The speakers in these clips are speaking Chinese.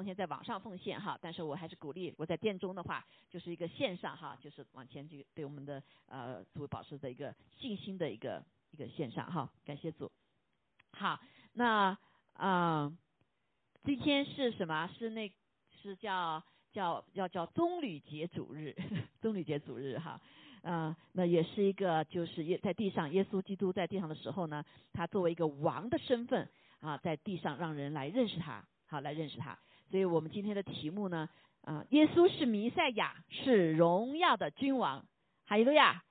奉献在网上奉献哈，但是我还是鼓励我在殿中的话，就是一个线上哈，就是往前这个对我们的呃作为保持的一个信心的一个一个线上哈，感谢主。好，那啊，今天是什么？是那，是叫叫要叫棕榈节主日，棕榈节主日哈。啊，那也是一个，就是耶在地上，耶稣基督在地上的时候呢，他作为一个王的身份啊，在地上让人来认识他，好来认识他。所以我们今天的题目呢，啊，耶稣是弥赛亚，是荣耀的君王，哈利路亚。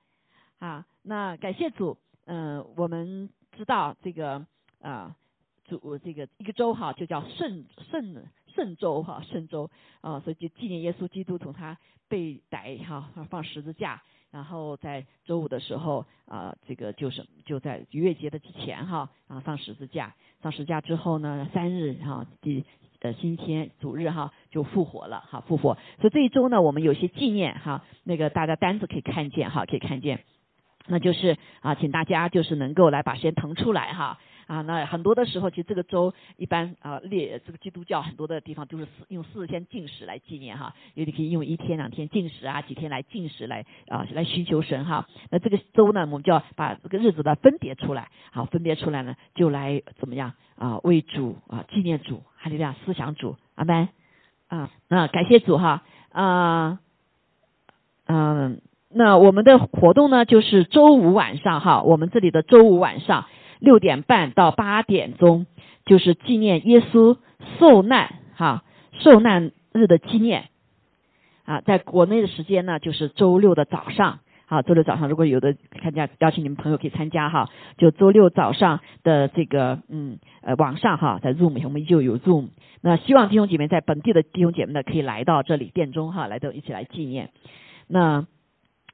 啊，那感谢主，嗯，我们知道这个啊，主这个一个州哈，就叫圣圣圣州哈，圣州啊，所以就纪念耶稣基督从他被逮哈放十字架。然后在周五的时候啊，这个就是就在逾越节的之前哈啊上十字架，上十字架之后呢，三日哈第的星期天主日哈就复活了哈复活，所以这一周呢我们有些纪念哈，那个大家单子可以看见哈可以看见，那就是啊请大家就是能够来把时间腾出来哈。啊，那很多的时候，其实这个周一般啊，列这个基督教很多的地方都是四用四天禁食来纪念哈，因为你可以用一天两天禁食啊，几天来禁食来啊来寻求神哈。那这个周呢，我们就要把这个日子呢分别出来，好分别出来呢，就来怎么样啊为主啊纪念主，哈利路亚思想主，阿门啊。那感谢主哈啊嗯，那我们的活动呢就是周五晚上哈，我们这里的周五晚上。六点半到八点钟，就是纪念耶稣受难哈，受难日的纪念啊，在国内的时间呢，就是周六的早上啊，周六早上如果有的参加，邀请你们朋友可以参加哈，就周六早上的这个嗯呃网上哈，在 Zoom 我们就有 Zoom，那希望弟兄姐妹在本地的弟兄姐妹呢，可以来到这里殿中哈，来到一起来纪念那。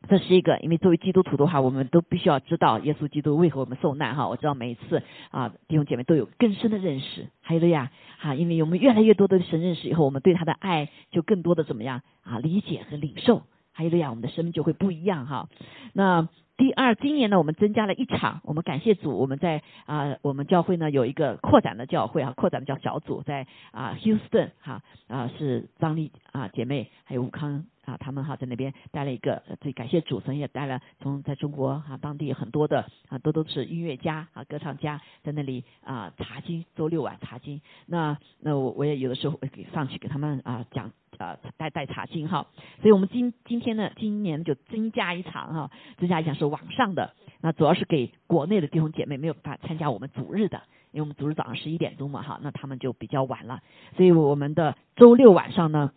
这是一个，因为作为基督徒的话，我们都必须要知道耶稣基督为何我们受难哈。我知道每一次啊，弟兄姐妹都有更深的认识，还有的呀，哈，因为我们越来越多的神认识以后，我们对他的爱就更多的怎么样啊，理解和领受，还有的呀，我们的生命就会不一样哈。那第二，今年呢，我们增加了一场，我们感谢主，我们在啊，我们教会呢有一个扩展的教会啊，扩展的叫小组，在啊，Houston 哈啊，是张丽啊姐妹还有吴康。啊，他们哈在那边带了一个，最感谢主神也带了从在中国哈当地很多的啊都都是音乐家啊歌唱家在那里啊查经，周六晚查经。那那我我也有的时候会给上去给他们啊讲啊带带查经哈。所以我们今今天呢，今年就增加一场哈，增加一场是网上的，那主要是给国内的弟兄姐妹没有办法参加我们主日的，因为我们主日早上十一点钟嘛哈，那他们就比较晚了，所以我们的周六晚上呢。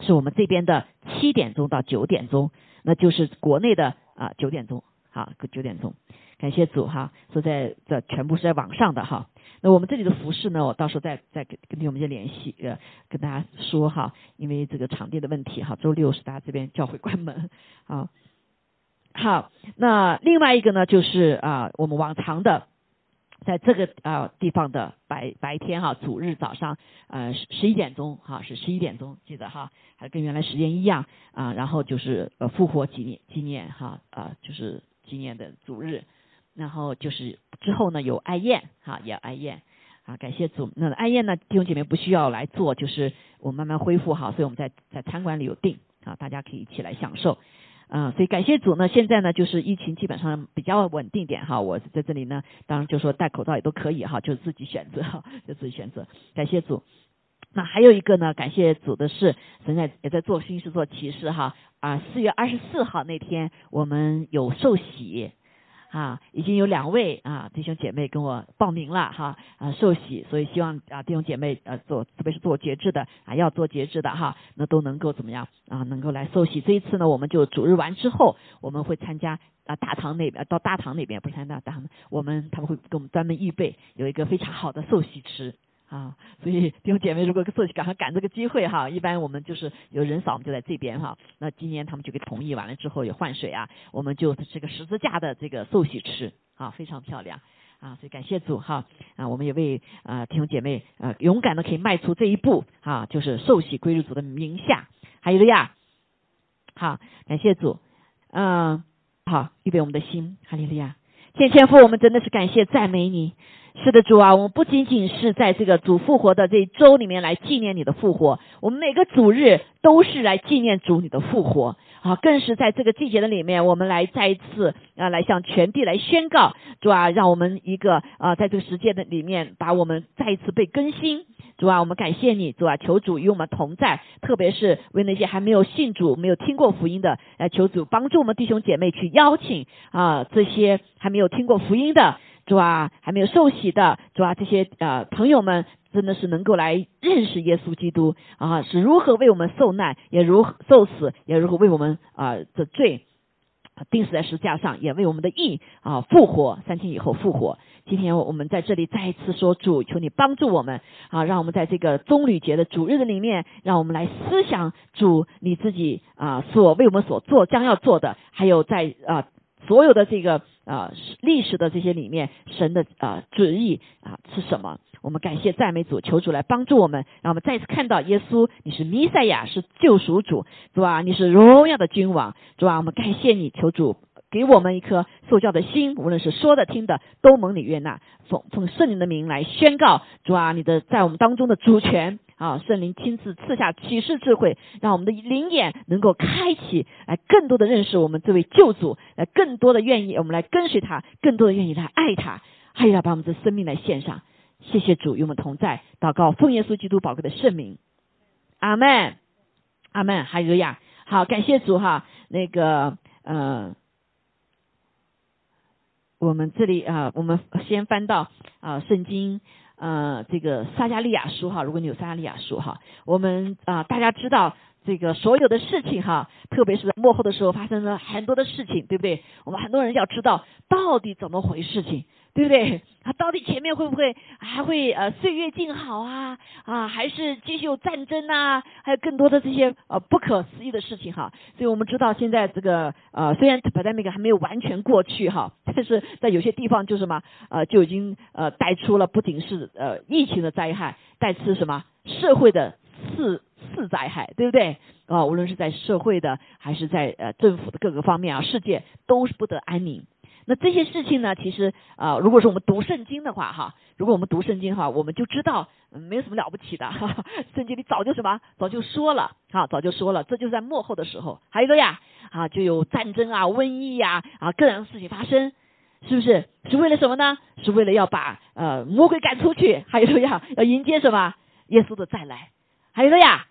是我们这边的七点钟到九点钟，那就是国内的啊九点钟，好，九点钟，感谢主哈，说在这全部是在网上的哈。那我们这里的服饰呢，我到时候再再跟跟弟兄们联系，呃，跟大家说哈，因为这个场地的问题哈，周六是大家这边教会关门，好，好，那另外一个呢，就是啊，我们往常的。在这个啊地方的白白天哈，主日早上呃十十一点钟哈是十一点钟记得哈，还跟原来时间一样啊，然后就是呃复活纪念纪念哈啊就是纪念的主日，然后就是之后呢有爱宴哈也爱宴啊感谢主，那爱宴呢弟兄姐妹不需要来做，就是我慢慢恢复哈，所以我们在在餐馆里有订啊，大家可以一起来享受。啊，所以感谢主呢，现在呢就是疫情基本上比较稳定点哈，我在这里呢，当然就说戴口罩也都可以哈，就自己选择哈，就自己选择。感谢主。那还有一个呢，感谢主的是，现在也在做新事做提示哈啊，四月二十四号那天我们有受洗。啊，已经有两位啊弟兄姐妹跟我报名了哈啊受洗，所以希望啊弟兄姐妹呃做特别是做节制的啊要做节制的哈，那都能够怎么样啊能够来受洗。这一次呢，我们就主日完之后，我们会参加啊大堂那边到大堂那边不是参加大堂，我们他们会给我们专门预备有一个非常好的受洗池。啊，所以弟兄姐妹如果做赶快赶这个机会哈，一般我们就是有人少，我们就在这边哈。那今年他们就给同意完了之后有换水啊，我们就这个十字架的这个寿喜吃啊，非常漂亮啊，所以感谢主哈。啊，我们也为啊弟兄姐妹啊勇敢的可以迈出这一步啊，就是寿喜归入主的名下，还有的呀，好感谢主，嗯，好预备我们的心，哈利路亚，天天父，我们真的是感谢赞美你。是的，主啊，我们不仅仅是在这个主复活的这一周里面来纪念你的复活，我们每个主日都是来纪念主你的复活啊，更是在这个季节的里面，我们来再一次啊，来向全地来宣告，主啊，让我们一个啊，在这个时间的里面，把我们再一次被更新。主啊，我们感谢你，主啊，求主与我们同在，特别是为那些还没有信主、没有听过福音的，来求主帮助我们弟兄姐妹去邀请啊这些还没有听过福音的，主啊，还没有受洗的，主啊，这些呃朋友们真的是能够来认识耶稣基督啊，是如何为我们受难，也如何受死，也如何为我们啊的罪钉死在石架上，也为我们的义啊复活，三天以后复活。今天我们在这里再一次说主，求你帮助我们啊，让我们在这个棕榈节的主日的里面，让我们来思想主你自己啊所为我们所做将要做的，还有在啊所有的这个啊历史的这些里面，神的啊旨意啊是什么？我们感谢赞美主，求主来帮助我们，让我们再次看到耶稣，你是弥赛亚，是救赎主，是吧？你是荣耀的君王，是吧？我们感谢你，求主。给我们一颗受教的心，无论是说的听的，都蒙你悦纳。奉奉圣灵的名来宣告，主啊，你的在我们当中的主权啊，圣灵亲自赐下启示智慧，让我们的灵眼能够开启，来更多的认识我们这位救主，来更多的愿意我们来跟随他，更多的愿意来爱他，还要把我们的生命来献上。谢谢主与我们同在，祷告奉耶稣基督宝贵的圣名，阿门，阿门。还有呀，好，感谢主哈，那个呃。我们这里啊，我们先翻到啊圣经呃这个撒加利亚书哈，如果你有撒加利亚书哈，我们啊大家知道这个所有的事情哈，特别是在幕后的时候发生了很多的事情，对不对？我们很多人要知道到底怎么回事情。对不对？他到底前面会不会还会呃岁月静好啊啊？还是继续有战争呐？还有更多的这些呃不可思议的事情哈。所以我们知道现在这个呃虽然 pandemic 还没有完全过去哈，但是在有些地方就什么呃就已经呃带出了不仅是呃疫情的灾害，带出什么社会的次次灾害，对不对？啊，无论是在社会的还是在呃政府的各个方面啊，世界都是不得安宁。那这些事情呢？其实啊，如果说我们读圣经的话，哈，如果我们读圣经的话，我们就知道没有什么了不起的哈哈。圣经里早就什么，早就说了，哈，早就说了，这就是在幕后的时候，还有一个呀，啊，就有战争啊、瘟疫呀啊各样的事情发生，是不是？是为了什么呢？是为了要把呃魔鬼赶出去，还有个呀，要迎接什么？耶稣的再来，还有个呀。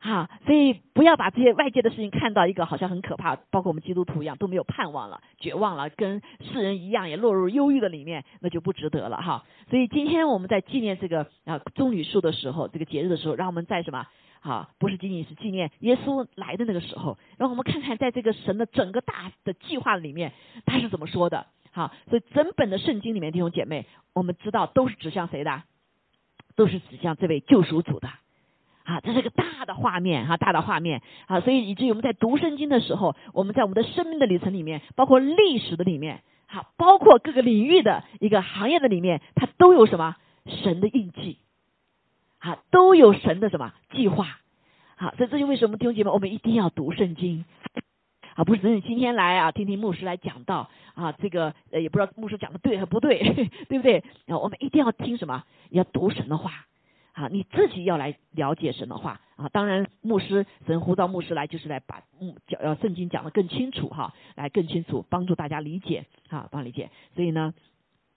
哈，所以不要把这些外界的事情看到一个好像很可怕，包括我们基督徒一样都没有盼望了，绝望了，跟世人一样也落入忧郁的里面，那就不值得了哈。所以今天我们在纪念这个啊棕榈树的时候，这个节日的时候，让我们在什么？好，不是仅仅是纪念耶稣来的那个时候，让我们看看在这个神的整个大的计划里面他是怎么说的。好，所以整本的圣经里面弟兄姐妹，我们知道都是指向谁的？都是指向这位救赎主的。啊，这是个大的画面哈，大的画面啊，所以以至于我们在读圣经的时候，我们在我们的生命的里程里面，包括历史的里面，好，包括各个领域的一个行业的里面，它都有什么神的印记，啊，都有神的什么计划，好，所以这就为什么弟兄姐妹，我们一定要读圣经，啊，不是只你今天来啊，听听牧师来讲道啊，这个呃也不知道牧师讲的对和不对，对不对？啊，我们一定要听什么？要读神的话。啊，你自己要来了解神的话啊，当然牧师神呼召牧师来就是来把嗯讲要圣经讲得更清楚哈，来更清楚帮助大家理解啊，帮理解。所以呢，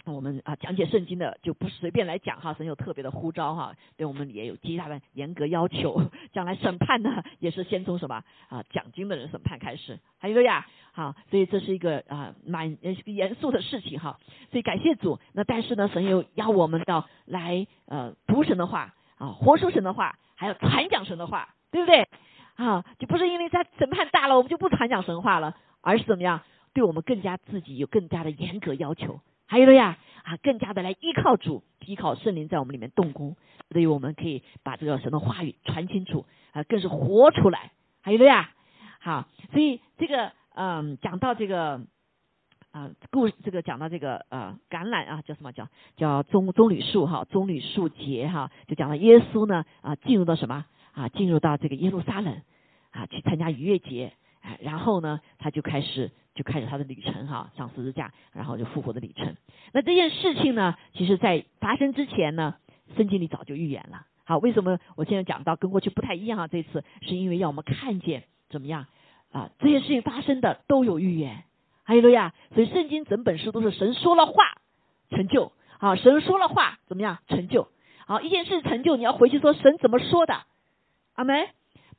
我们啊讲解圣经的就不随便来讲哈，神有特别的呼召哈，对我们也有极大的严格要求。将来审判呢，也是先从什么啊讲经的人审判开始，还有个呀。好，所以这是一个啊蛮严肃的事情哈，所以感谢主。那但是呢，神又要我们要来呃读神的话啊，活出神的话，还有传讲神的话，对不对？啊，就不是因为他审判大了，我们就不传讲神话了，而是怎么样，对我们更加自己有更加的严格要求。还有了呀啊，更加的来依靠主，依靠圣灵在我们里面动工，所以我们可以把这个神的话语传清楚啊，更是活出来。还有了呀，好，所以这个。嗯，讲到这个啊，故这个讲到这个呃橄榄啊，叫什么叫叫棕棕榈树哈，棕榈树节哈，就讲到耶稣呢啊进入到什么啊，进入到这个耶路撒冷啊去参加逾越节哎，然后呢，他就开始就开始他的旅程哈，上十字架，然后就复活的旅程。那这件事情呢，其实在发生之前呢，圣经里早就预言了。好，为什么我现在讲到跟过去不太一样啊？这次是因为要我们看见怎么样啊？这些事情发生的都有预言，还有了呀。所以圣经整本书都是神说了话成就，啊，神说了话怎么样成就？好，一件事成就，你要回去说神怎么说的，阿门。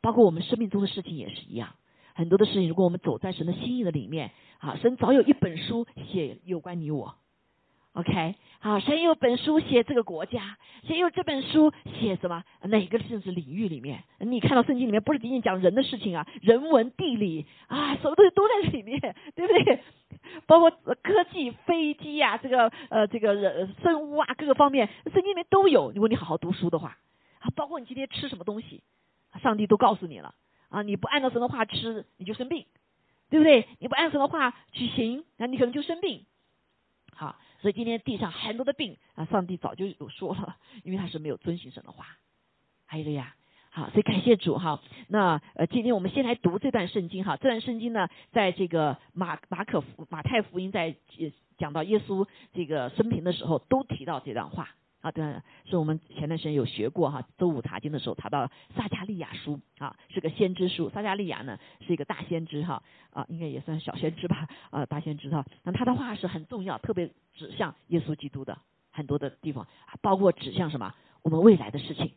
包括我们生命中的事情也是一样，很多的事情，如果我们走在神的心意的里面，啊，神早有一本书写有关你我，OK，好，神有本书写这个国家，神有这本书写什么？哪个甚至领域里面，你看到圣经里面不是仅仅讲人的事情啊，人文地理啊，什么东西都在里面，对不对？包括科技、飞机呀，这个呃，这个人生物啊，各个方面，圣经里面都有。如果你好好读书的话，啊，包括你今天吃什么东西，上帝都告诉你了。啊。你不按照神的话吃，你就生病，对不对？你不按神的话去行，那你可能就生病。好，所以今天地上很多的病啊，上帝早就有说了，因为他是没有遵循神的话。还有个呀。好，所以感谢主哈。那呃，今天我们先来读这段圣经哈。这段圣经呢，在这个马马可福马太福音在讲到耶稣这个生平的时候，都提到这段话啊。对，是我们前段时间有学过哈。周五查经的时候，谈到撒加利亚书啊，是个先知书。撒加利亚呢，是一个大先知哈啊，应该也算小先知吧啊，大先知哈。那他的话是很重要，特别指向耶稣基督的很多的地方，包括指向什么我们未来的事情。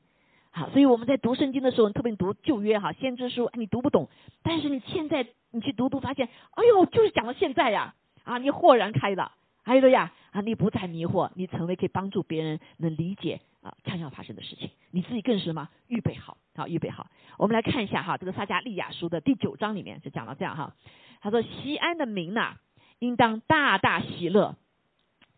好，所以我们在读圣经的时候，特别读旧约哈，先知书，你读不懂，但是你现在你去读读，发现，哎呦，就是讲到现在呀，啊，你豁然开朗，还有的呀，啊，你不再迷惑，你成为可以帮助别人能理解啊将要发生的事情，你自己更是什么预备好，好预备好。我们来看一下哈，这个撒加利亚书的第九章里面就讲到这样哈，他说西安的民呐，应当大大喜乐，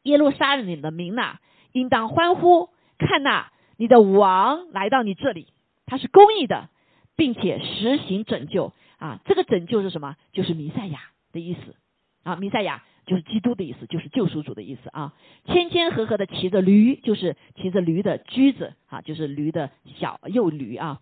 耶路撒冷的民呐，应当欢呼，看呐。你的王来到你这里，他是公义的，并且实行拯救啊！这个拯救是什么？就是弥赛亚的意思啊！弥赛亚就是基督的意思，就是救赎主的意思啊！千千合合的骑着驴，就是骑着驴的驹子啊，就是驴的小幼驴啊！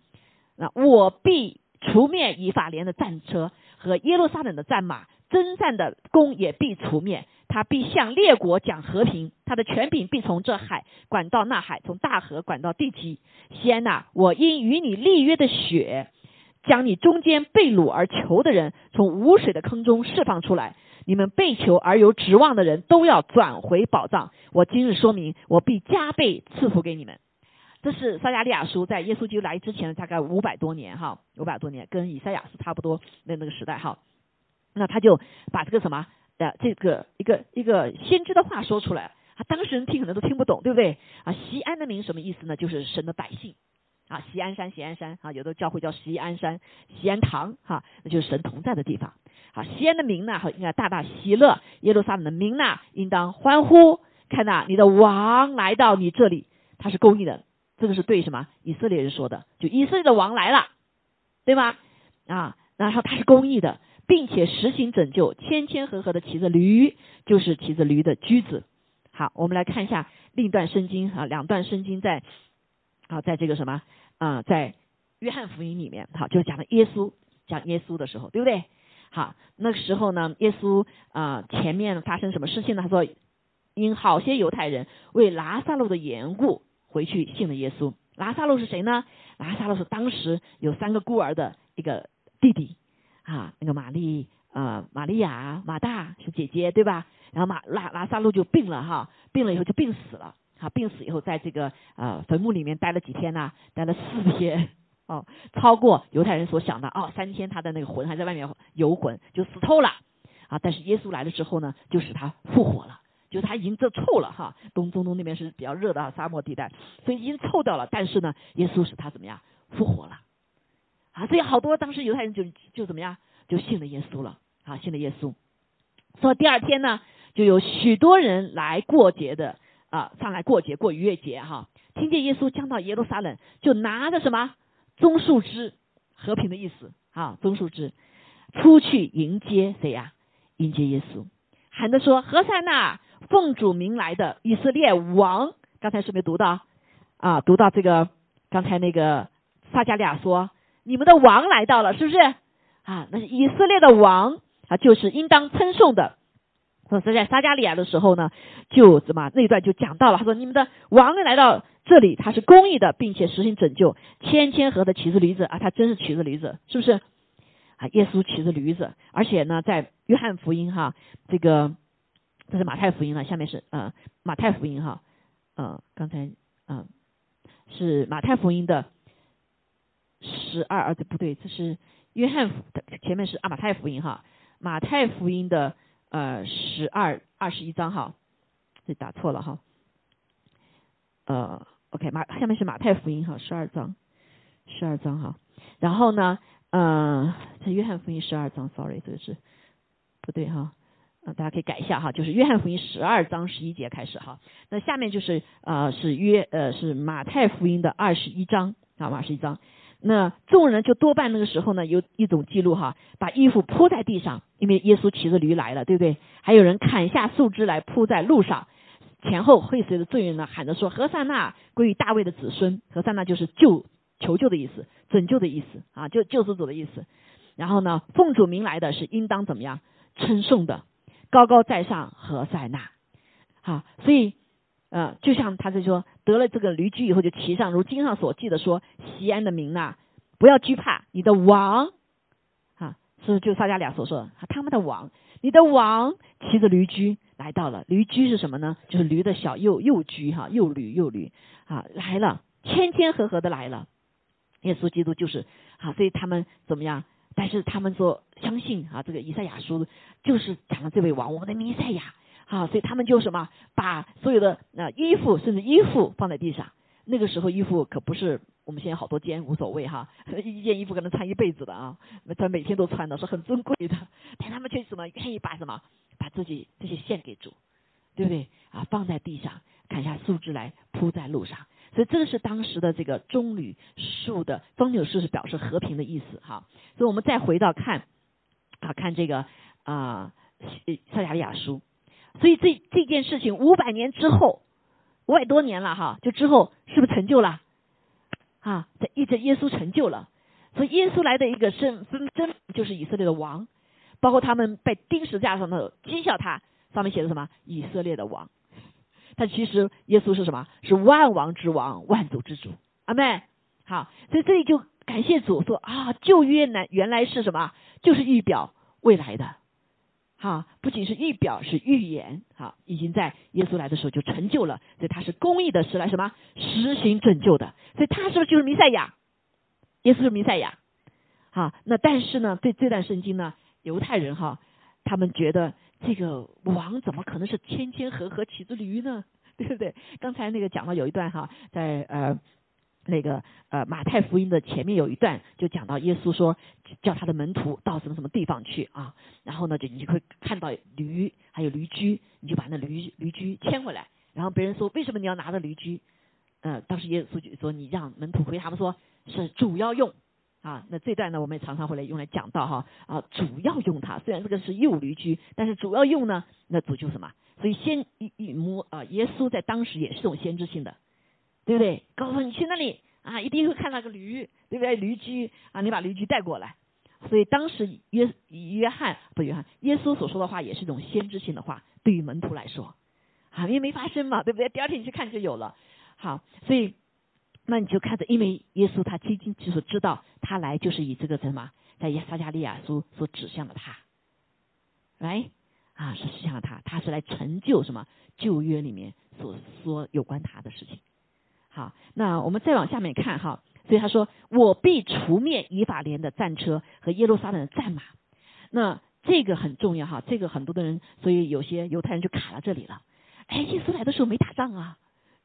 那我必除灭以法莲的战车和耶路撒冷的战马，征战的弓也必除灭。他必向列国讲和平，他的权柄必从这海管到那海，从大河管到地极。西安呐，我因与你立约的血，将你中间被掳而求的人从无水的坑中释放出来。你们被求而有指望的人都要转回宝藏。我今日说明，我必加倍赐福给你们。这是撒加利亚书在耶稣基督来之前大概五百多年哈，五百多年跟以赛亚是差不多那那个时代哈。那他就把这个什么？的这个一个一个先知的话说出来，啊，当事人听可能都听不懂，对不对？啊，西安的名什么意思呢？就是神的百姓，啊，西安山，西安山，啊，有的教会叫西安山，西安堂，哈，那就是神同在的地方。好，西安的名呢，应该大大喜乐；耶路撒冷的名呢，应当欢呼。看呐，你的王来到你这里，他是公义的。这个是对什么？以色列人说的，就以色列的王来了，对吗？啊，然后他是公义的。并且实行拯救，千千合合的骑着驴，就是骑着驴的驹子。好，我们来看一下另一段圣经啊，两段圣经在啊，在这个什么啊，在约翰福音里面，好，就讲的耶稣讲耶稣的时候，对不对？好，那个时候呢，耶稣啊前面发生什么事情呢？他说，因好些犹太人为拿萨路的缘故回去信了耶稣。拿萨路是谁呢？拿萨路是当时有三个孤儿的一个弟弟。啊，那个玛丽，呃，玛利亚、马大是姐姐，对吧？然后马拉拉萨路就病了哈，病了以后就病死了，啊，病死以后在这个呃坟墓里面待了几天呢？待了四天，哦，超过犹太人所想的哦，三天他的那个魂还在外面游魂，就死透了啊！但是耶稣来了之后呢，就使他复活了，就是他已经这臭了哈，东中东那边是比较热的沙漠地带，所以已经臭掉了，但是呢，耶稣使他怎么样复活了？啊，所以好多当时犹太人就就怎么样，就信了耶稣了啊，信了耶稣。说第二天呢，就有许多人来过节的啊，上来过节过逾越节哈。听见耶稣将到耶路撒冷，就拿着什么棕树枝，和平的意思啊，棕树枝出去迎接谁呀？迎接耶稣，喊着说：“何塞纳，奉主名来的以色列王。”刚才是没读到啊？读到这个刚才那个撒加利亚说。你们的王来到了，是不是？啊，那是以色列的王啊，就是应当称颂的。说是在撒加利亚的时候呢，就怎么那一段就讲到了，他说你们的王来到这里，他是公义的，并且实行拯救，千千和的骑着驴子啊，他真是骑着驴子，是不是？啊，耶稣骑着驴子，而且呢，在约翰福音哈，这个这是马太福音了，下面是呃马太福音哈，呃刚才嗯是马太福音的十二啊，这不对，这是约翰福前面是啊马太福音哈，马太福音的。呃，十二二十一章哈，这打错了哈。呃，OK，马下面是马太福音哈，十二章，十二章哈。然后呢，呃，这约翰福音十二章，sorry，这个是不对哈。呃，大家可以改一下哈，就是约翰福音十二章十一节开始哈。那下面就是呃是约呃是马太福音的二十一章啊，二十一章。那众人就多半那个时候呢，有一种记录哈，把衣服铺在地上，因为耶稣骑着驴来了，对不对？还有人砍下树枝来铺在路上，前后会随着罪人呢喊着说：“何塞纳归于大卫的子孙。”何塞纳就是救、求救的意思，拯救的意思啊，就救世主的意思。然后呢，奉主名来的是应当怎么样称颂的，高高在上何塞纳。好，所以。呃，就像他在说，得了这个驴驹以后就骑上，如经上所记的说，西安的民呐，不要惧怕，你的王，啊，是就撒加利亚所说的，他们的王，你的王骑着驴驹来到了，驴驹是什么呢？就是驴的小幼幼驹哈，幼驴幼驴啊来了，千千合合的来了，耶稣基督就是啊，所以他们怎么样？但是他们说相信啊，这个以赛亚书就是讲了这位王，我们的弥赛亚。好，所以他们就什么，把所有的那衣服，甚至衣服放在地上。那个时候衣服可不是我们现在好多件无所谓哈，一件衣服可能穿一辈子的啊，他每天都穿的是很珍贵的。但他们却什么愿意把什么，把自己这些献给主，对不对啊？放在地上，砍下树枝来铺在路上。所以这个是当时的这个棕榈树的棕榈树是表示和平的意思哈。所以我们再回到看啊，看这个啊，撒加利亚书。所以这这件事情五百年之后，五百多年了哈，就之后是不是成就了？啊，这一直耶稣成就了。所以耶稣来的一个身份真就是以色列的王，包括他们被钉十字架上的讥笑他，上面写的什么？以色列的王。他其实耶稣是什么？是万王之王，万主之主。阿妹，好，所以这里就感谢主说啊，旧约呢原来是什么？就是预表未来的。哈，不仅是预表，是预言，哈，已经在耶稣来的时候就成就了，所以他是公义的，是来什么实行拯救的，所以他是不是就是弥赛亚？耶稣是弥赛亚，好，那但是呢，对这段圣经呢，犹太人哈，他们觉得这个王怎么可能是千千和合骑着驴呢？对不对？刚才那个讲到有一段哈，在呃。那个呃，马太福音的前面有一段就讲到耶稣说叫他的门徒到什么什么地方去啊，然后呢就你就会看到驴还有驴驹，你就把那驴驴驹牵回来，然后别人说为什么你要拿着驴驹？呃，当时耶稣就说你让门徒回他们说是主要用啊，那这段呢我们也常常会来用来讲到哈啊主要用它，虽然这个是幼驴驹，但是主要用呢那主就什么？所以先一一摸啊，耶稣在当时也是这种先知性的。对不对？告诉你去那里啊，一定会看到个驴，对不对？驴驹啊，你把驴驹带过来。所以当时约约翰不约翰，耶稣所说的话也是一种先知性的话，对于门徒来说，啊，因为没发生嘛，对不对？第二天你去看就有了。好，所以那你就看着，因为耶稣他清清楚楚知道他来就是以这个什么，在撒加利亚书所指向的他，来啊，是指向他，他是来成就什么旧约里面所说有关他的事情。好，那我们再往下面看哈，所以他说：“我必除灭以法莲的战车和耶路撒冷的战马。”那这个很重要哈，这个很多的人，所以有些犹太人就卡到这里了。哎，耶稣来的时候没打仗啊，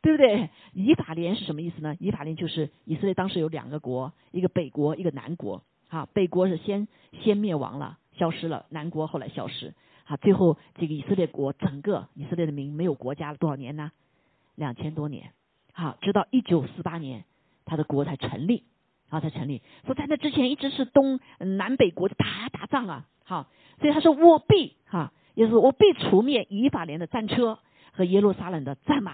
对不对？以法莲是什么意思呢？以法莲就是以色列当时有两个国，一个北国，一个南国。啊，北国是先先灭亡了，消失了；南国后来消失。啊，最后这个以色列国整个以色列的民没有国家了多少年呢？两千多年。好，直到一九四八年，他的国才成立，啊才成立。说在那之前一直是东南北国打打仗啊。好，所以他说我必哈，也是我必除灭以法莲的战车和耶路撒冷的战马，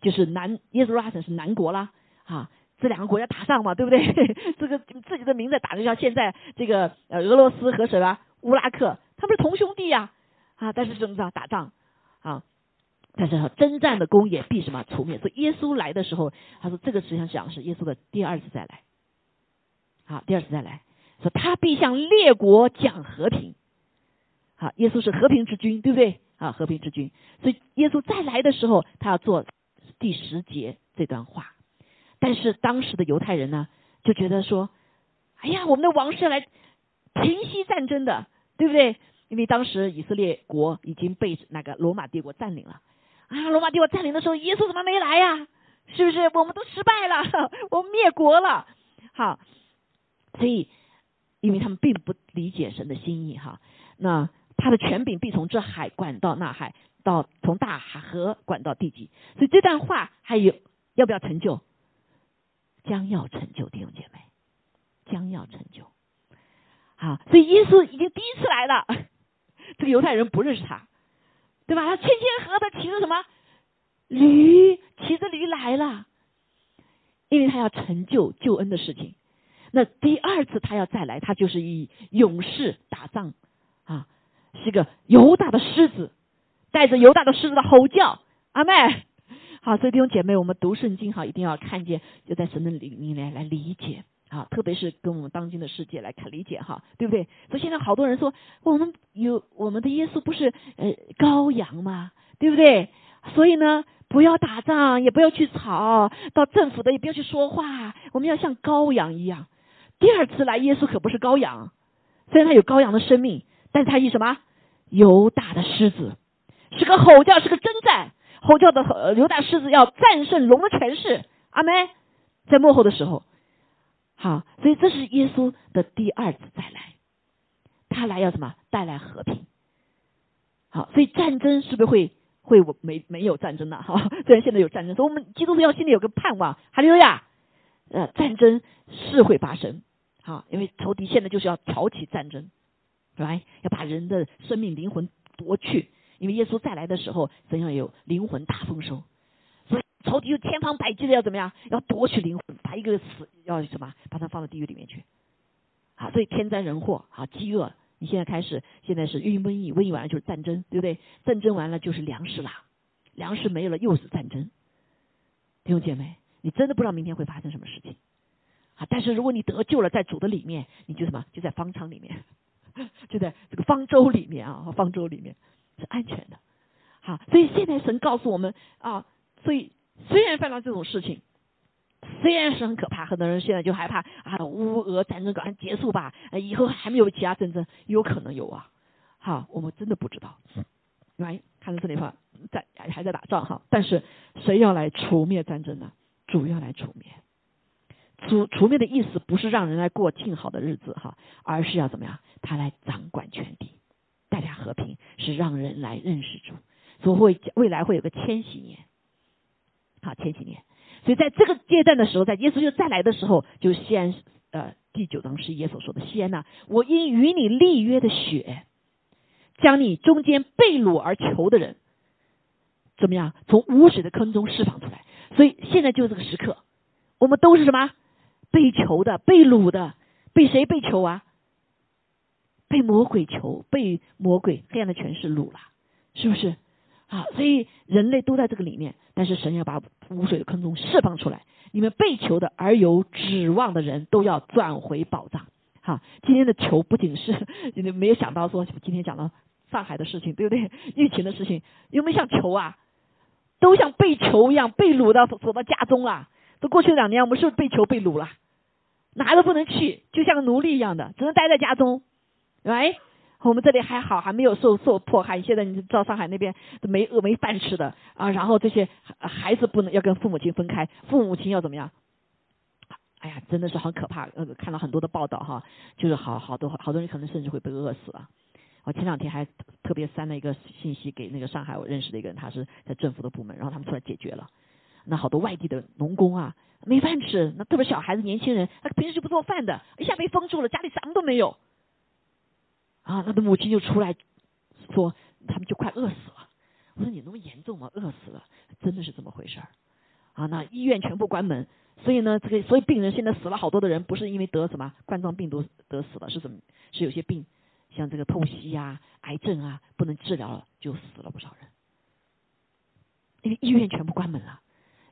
就是南耶路撒冷是南国啦。哈，这两个国家打仗嘛，对不对？这个自己的名字打的，像现在这个俄罗斯和什么乌拉克，他们是同兄弟呀啊，但是怎么着打仗啊？但是征战的功也必什么除灭。所以耶稣来的时候，他说这个实际上讲的是耶稣的第二次再来。好，第二次再来，说他必向列国讲和平。好，耶稣是和平之君，对不对？啊，和平之君。所以耶稣再来的时候，他要做第十节这段话。但是当时的犹太人呢，就觉得说，哎呀，我们的王是来平息战争的，对不对？因为当时以色列国已经被那个罗马帝国占领了。啊，罗马帝国占领的时候，耶稣怎么没来呀？是不是？我们都失败了，我们灭国了。好，所以因为他们并不理解神的心意哈，那他的权柄必从这海管到那海，到从大海河管到地极。所以这段话还有要不要成就？将要成就，弟兄姐妹，将要成就。好，所以耶稣已经第一次来了，这个犹太人不认识他，对吧？他千千和的骑着什么驴，骑着驴来了，因为他要成就救恩的事情。那第二次他要再来，他就是以勇士打仗啊，是个犹大的狮子，带着犹大的狮子的吼叫，阿妹。好，所以弟兄姐妹，我们读圣经哈，一定要看见，就在神的里面来理解啊，特别是跟我们当今的世界来看理解哈，对不对？所以现在好多人说，我们有我们的耶稣不是呃羔羊吗？对不对？所以呢，不要打仗，也不要去吵，到政府的也不要去说话，我们要像羔羊一样。第二次来，耶稣可不是羔羊，虽然他有羔羊的生命，但是他以什么犹大的狮子，是个吼叫，是个征战。吼叫的犹大狮子要战胜龙的权势，阿门。在幕后的时候，好，所以这是耶稣的第二次再来，他来要什么？带来和平。好，所以战争是不是会会我没没有战争呢？哈，虽然现在有战争，所以我们基督徒要心里有个盼望。哈利路亚，呃，战争是会发生，好，因为仇敌现在就是要挑起战争，来要把人的生命灵魂夺去。因为耶稣再来的时候，怎样有灵魂大丰收，仇敌就千方百计的要怎么样，要夺取灵魂，把一个死要什么，把它放到地狱里面去。好，所以天灾人祸，好饥饿，你现在开始，现在是瘟瘟疫，瘟疫完了就是战争，对不对？战争完了就是粮食啦，粮食没有了又是战争。弟兄姐妹，你真的不知道明天会发生什么事情啊！但是如果你得救了，在主的里面，你就什么，就在方舱里面，就在这个方舟里面啊，方舟里面。是安全的，好，所以现在神告诉我们啊，所以虽然犯了这种事情，虽然是很可怕，很多人现在就害怕啊，乌俄战争赶快结束吧，以后还没有其他战争，有可能有啊，好，我们真的不知道，来，看到这里话，在还在打仗哈，但是谁要来除灭战争呢？主要来除灭，除除灭的意思不是让人来过静好的日子哈，而是要怎么样？他来掌管全地。带来和平是让人来认识主，所以会未来会有个千禧年，好前几年。所以在这个阶段的时候，在耶稣又再来的时候，就西安呃第九章是耶稣说的西安呐，我因与你立约的血，将你中间被掳而求的人，怎么样从无水的坑中释放出来。所以现在就是这个时刻，我们都是什么被囚的、被掳的，被谁被囚啊？被魔鬼囚，被魔鬼黑暗的权势掳了，是不是？啊，所以人类都在这个里面，但是神要把污水的坑中释放出来。你们被囚的而有指望的人都要转回宝藏。哈，今天的囚不仅是你没有想到说今天讲到上海的事情，对不对？疫情的事情有没有像囚啊？都像被囚一样被掳到锁到家中了。都过去两年，我们是不是被囚被掳了？哪都不能去，就像个奴隶一样的，只能待在家中。喂，我们这里还好，还没有受受迫害。现在你知道上海那边都没饿没饭吃的啊，然后这些孩子不能要跟父母亲分开，父母亲要怎么样？哎呀，真的是很可怕。呃，看了很多的报道哈，就是好好多好多人可能甚至会被饿死了。我前两天还特别删了一个信息给那个上海我认识的一个人，他是在政府的部门，然后他们出来解决了。那好多外地的农工啊，没饭吃，那特别小孩子、年轻人，他平时就不做饭的，一下被封住了，家里什么都没有。啊，他的母亲就出来说，他们就快饿死了。我说你那么严重吗？饿死了，真的是这么回事儿。啊，那医院全部关门，所以呢，这个所以病人现在死了好多的人，不是因为得什么冠状病毒得死了，是什么？是有些病，像这个透析呀、癌症啊，不能治疗了，就死了不少人。因为医院全部关门了，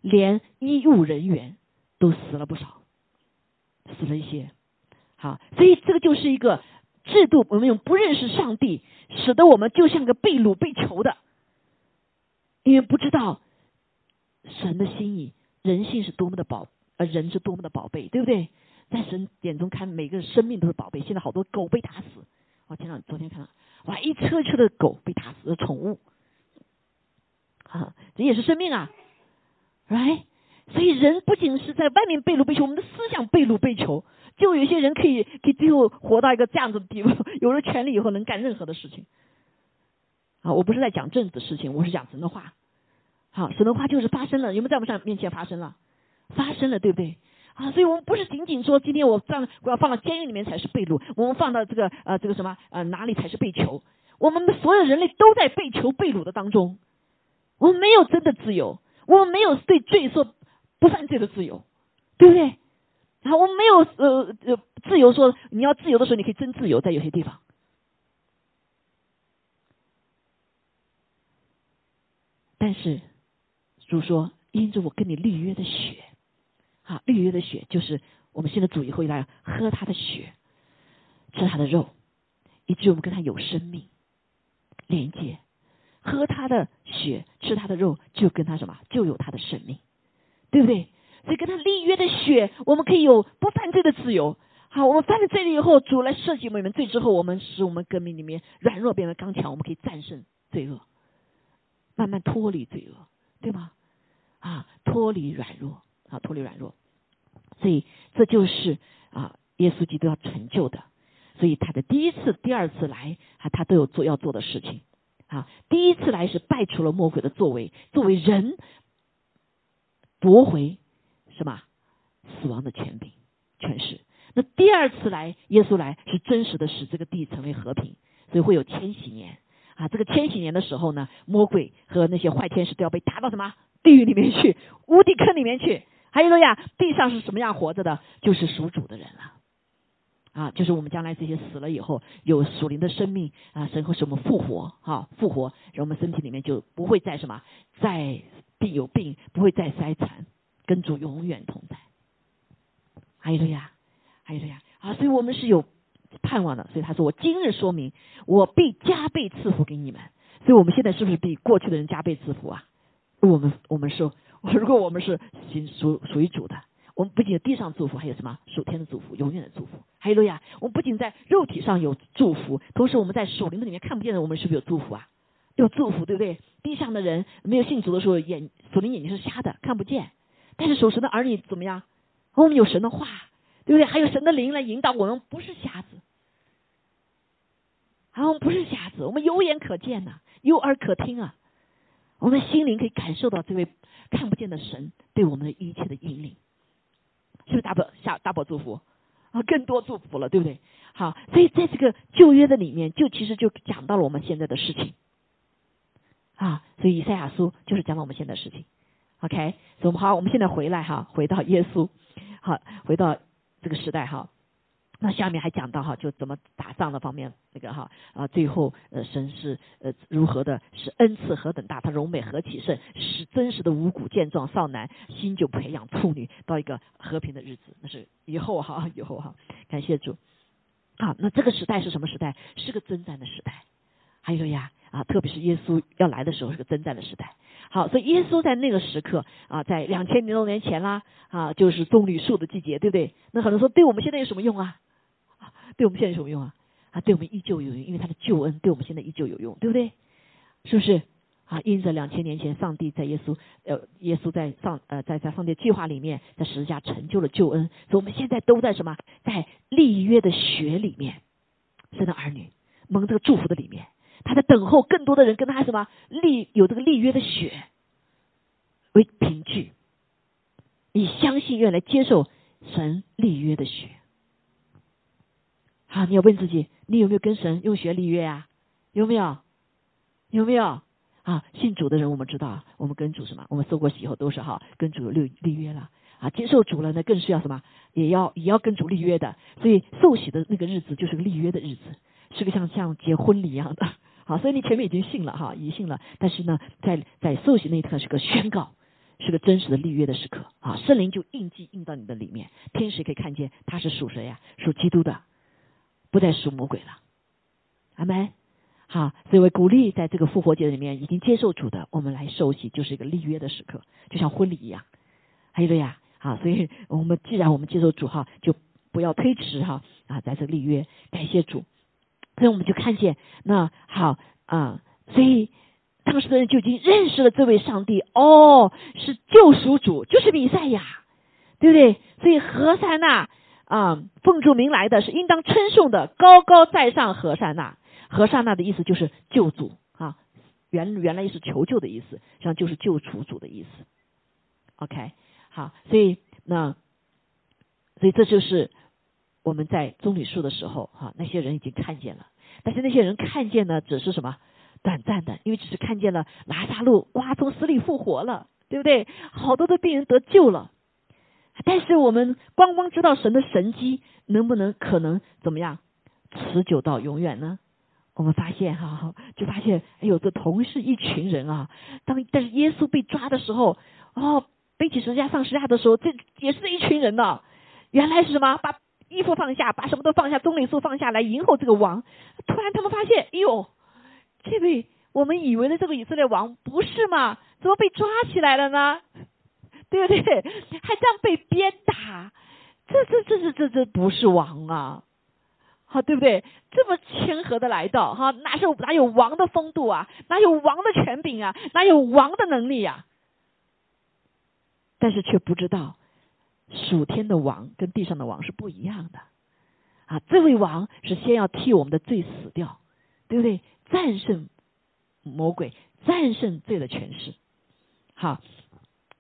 连医务人员都死了不少，死了一些。好，所以这个就是一个制度，我们用不认识上帝，使得我们就像个被掳被囚的，因为不知道神的心意，人性是多么的宝，呃，人是多么的宝贝，对不对？在神眼中看，每个生命都是宝贝。现在好多狗被打死，我前两，昨天看到，哇，一车车的狗被打死，宠物，啊，这也是生命啊，right？所以人不仅是在外面被掳被囚，我们的思想被掳被囚。就有些人可以，可以最后活到一个这样子的地步，有了权利以后能干任何的事情。啊，我不是在讲政治的事情，我是讲神的话。好，神的话就是发生了，有没有在我们上面前发生了？发生了，对不对？啊，所以我们不是仅仅说今天我放我要放到监狱里面才是被掳，我们放到这个呃这个什么呃哪里才是被囚？我们的所有人类都在被囚被掳的当中，我们没有真的自由，我们没有对罪说不犯罪的自由，对不对？然后我没有呃呃自由，说你要自由的时候，你可以真自由，在有些地方。但是主说，因着我跟你立约的血，啊，立约的血就是我们现在主以后来喝他的血，吃他的肉，以至于我们跟他有生命连接，喝他的血，吃他的肉，就跟他什么，就有他的生命，对不对？所以跟他立约的血，我们可以有不犯罪的自由。好，我们犯了罪了以后，主来设计我们罪之后，我们使我们革命里面软弱变为刚强，我们可以战胜罪恶，慢慢脱离罪恶，对吗？啊，脱离软弱，啊，脱离软弱。所以这就是啊，耶稣基督要成就的。所以他的第一次、第二次来，啊，他都有做要做的事情。啊，第一次来是败除了魔鬼的作为，作为人夺回。什么？死亡的权柄、权势。那第二次来，耶稣来是真实的使这个地成为和平，所以会有千禧年啊。这个千禧年的时候呢，魔鬼和那些坏天使都要被打到什么地狱里面去、无底坑里面去。还有个呀，地上是什么样活着的？就是属主的人了啊，就是我们将来这些死了以后有属灵的生命啊，神会使我们复活哈，复活，然后我们身体里面就不会再什么再病有病，不会再衰残。跟主永远同在，还有了呀，还有了呀啊！所以我们是有盼望的。所以他说：“我今日说明，我必加倍赐福给你们。”所以我们现在是不是比过去的人加倍赐福啊？我们我们说，如果我们是属属属于主的，我们不仅有地上祝福，还有什么属天的祝福、永远的祝福？还有路亚！我们不仅在肉体上有祝福，同时我们在属灵的里面看不见的，我们是不是有祝福啊？有祝福，对不对？地上的人没有信主的时候，眼属灵眼睛是瞎的，看不见。但是属神的儿女怎么样？我们有神的话，对不对？还有神的灵来引导我们，不是瞎子。啊，我们不是瞎子，我们有眼可见呐，有耳可听啊。我们心灵可以感受到这位看不见的神对我们的一切的引领，是不是大宝下大宝祝福啊？更多祝福了，对不对？好，所以在这个旧约的里面，就其实就讲到了我们现在的事情啊。所以以赛亚书就是讲到我们现在的事情。OK，所以我们好，我们现在回来哈，回到耶稣，好，回到这个时代哈。那下面还讲到哈，就怎么打仗的方面，那个哈啊，最后呃，神是呃如何的是恩赐何等大，他荣美何其盛，是真实的五谷健壮少男心就培养处女到一个和平的日子，那是以后哈，以后哈，感谢主。好，那这个时代是什么时代？是个征战的时代。还有呀啊，特别是耶稣要来的时候，是个征战的时代。好，所以耶稣在那个时刻啊，在两千多年前啦啊，就是棕榈树的季节，对不对？那很多人说，对我们现在有什么用啊？对我们现在有什么用啊？啊，对我们依旧有用，因为他的救恩对我们现在依旧有用，对不对？是不是？啊，因着两千年前上帝在耶稣呃，耶稣在上呃，在在上帝计划里面，在十字架成就了救恩，所以我们现在都在什么？在立约的血里面，生的儿女蒙这个祝福的里面。他在等候更多的人跟他什么立有这个立约的血为凭据，以相信愿来接受神立约的血。好，你要问自己，你有没有跟神用血立约啊？有没有？有没有？啊，信主的人我们知道，我们跟主什么？我们受过洗以后都是哈，跟主立立约了。啊，接受主了呢，更是要什么？也要也要跟主立约的。所以受洗的那个日子就是个立约的日子，是个像像结婚礼一样的。好，所以你前面已经信了哈，已信了，但是呢，在在受洗那一刻是个宣告，是个真实的立约的时刻啊。圣灵就印记印到你的里面，天使可以看见他是属谁呀？属基督的，不再属魔鬼了。阿门。好，所以我鼓励在这个复活节里面已经接受主的，我们来受洗，就是一个立约的时刻，就像婚礼一样。还有呀，好，所以我们既然我们接受主哈，就不要推迟哈啊，在这立约，感谢主。所以我们就看见那好啊，所以当时的人就已经认识了这位上帝哦，是救赎主，就是弥赛亚，对不对？所以何塞纳啊，奉主名来的是应当称颂的，高高在上何塞纳。和刹那的意思就是救主啊，原原来是求救的意思，实际上就是救赎主的意思。OK，好，所以那所以这就是我们在棕榈树的时候哈，那些人已经看见了，但是那些人看见呢，只是什么短暂的，因为只是看见了拉萨路哇从死里复活了，对不对？好多的病人得救了，但是我们光光知道神的神迹，能不能可能怎么样持久到永远呢？我们发现哈，就发现哎呦，这同是一群人啊。当但是耶稣被抓的时候，哦，背起十字架上十字架的时候，这也是一群人呢。原来是什么？把衣服放下，把什么都放下，棕榈树放下来迎候这个王。突然他们发现，哎呦，这位我们以为的这个以色列王不是嘛？怎么被抓起来了呢？对不对？还这样被鞭打，这这这这这这不是王啊！好，对不对？这么谦和的来到，哈，哪是哪有王的风度啊？哪有王的权柄啊？哪有王的能力呀？但是却不知道，属天的王跟地上的王是不一样的。啊，这位王是先要替我们的罪死掉，对不对？战胜魔鬼，战胜罪的权势。好，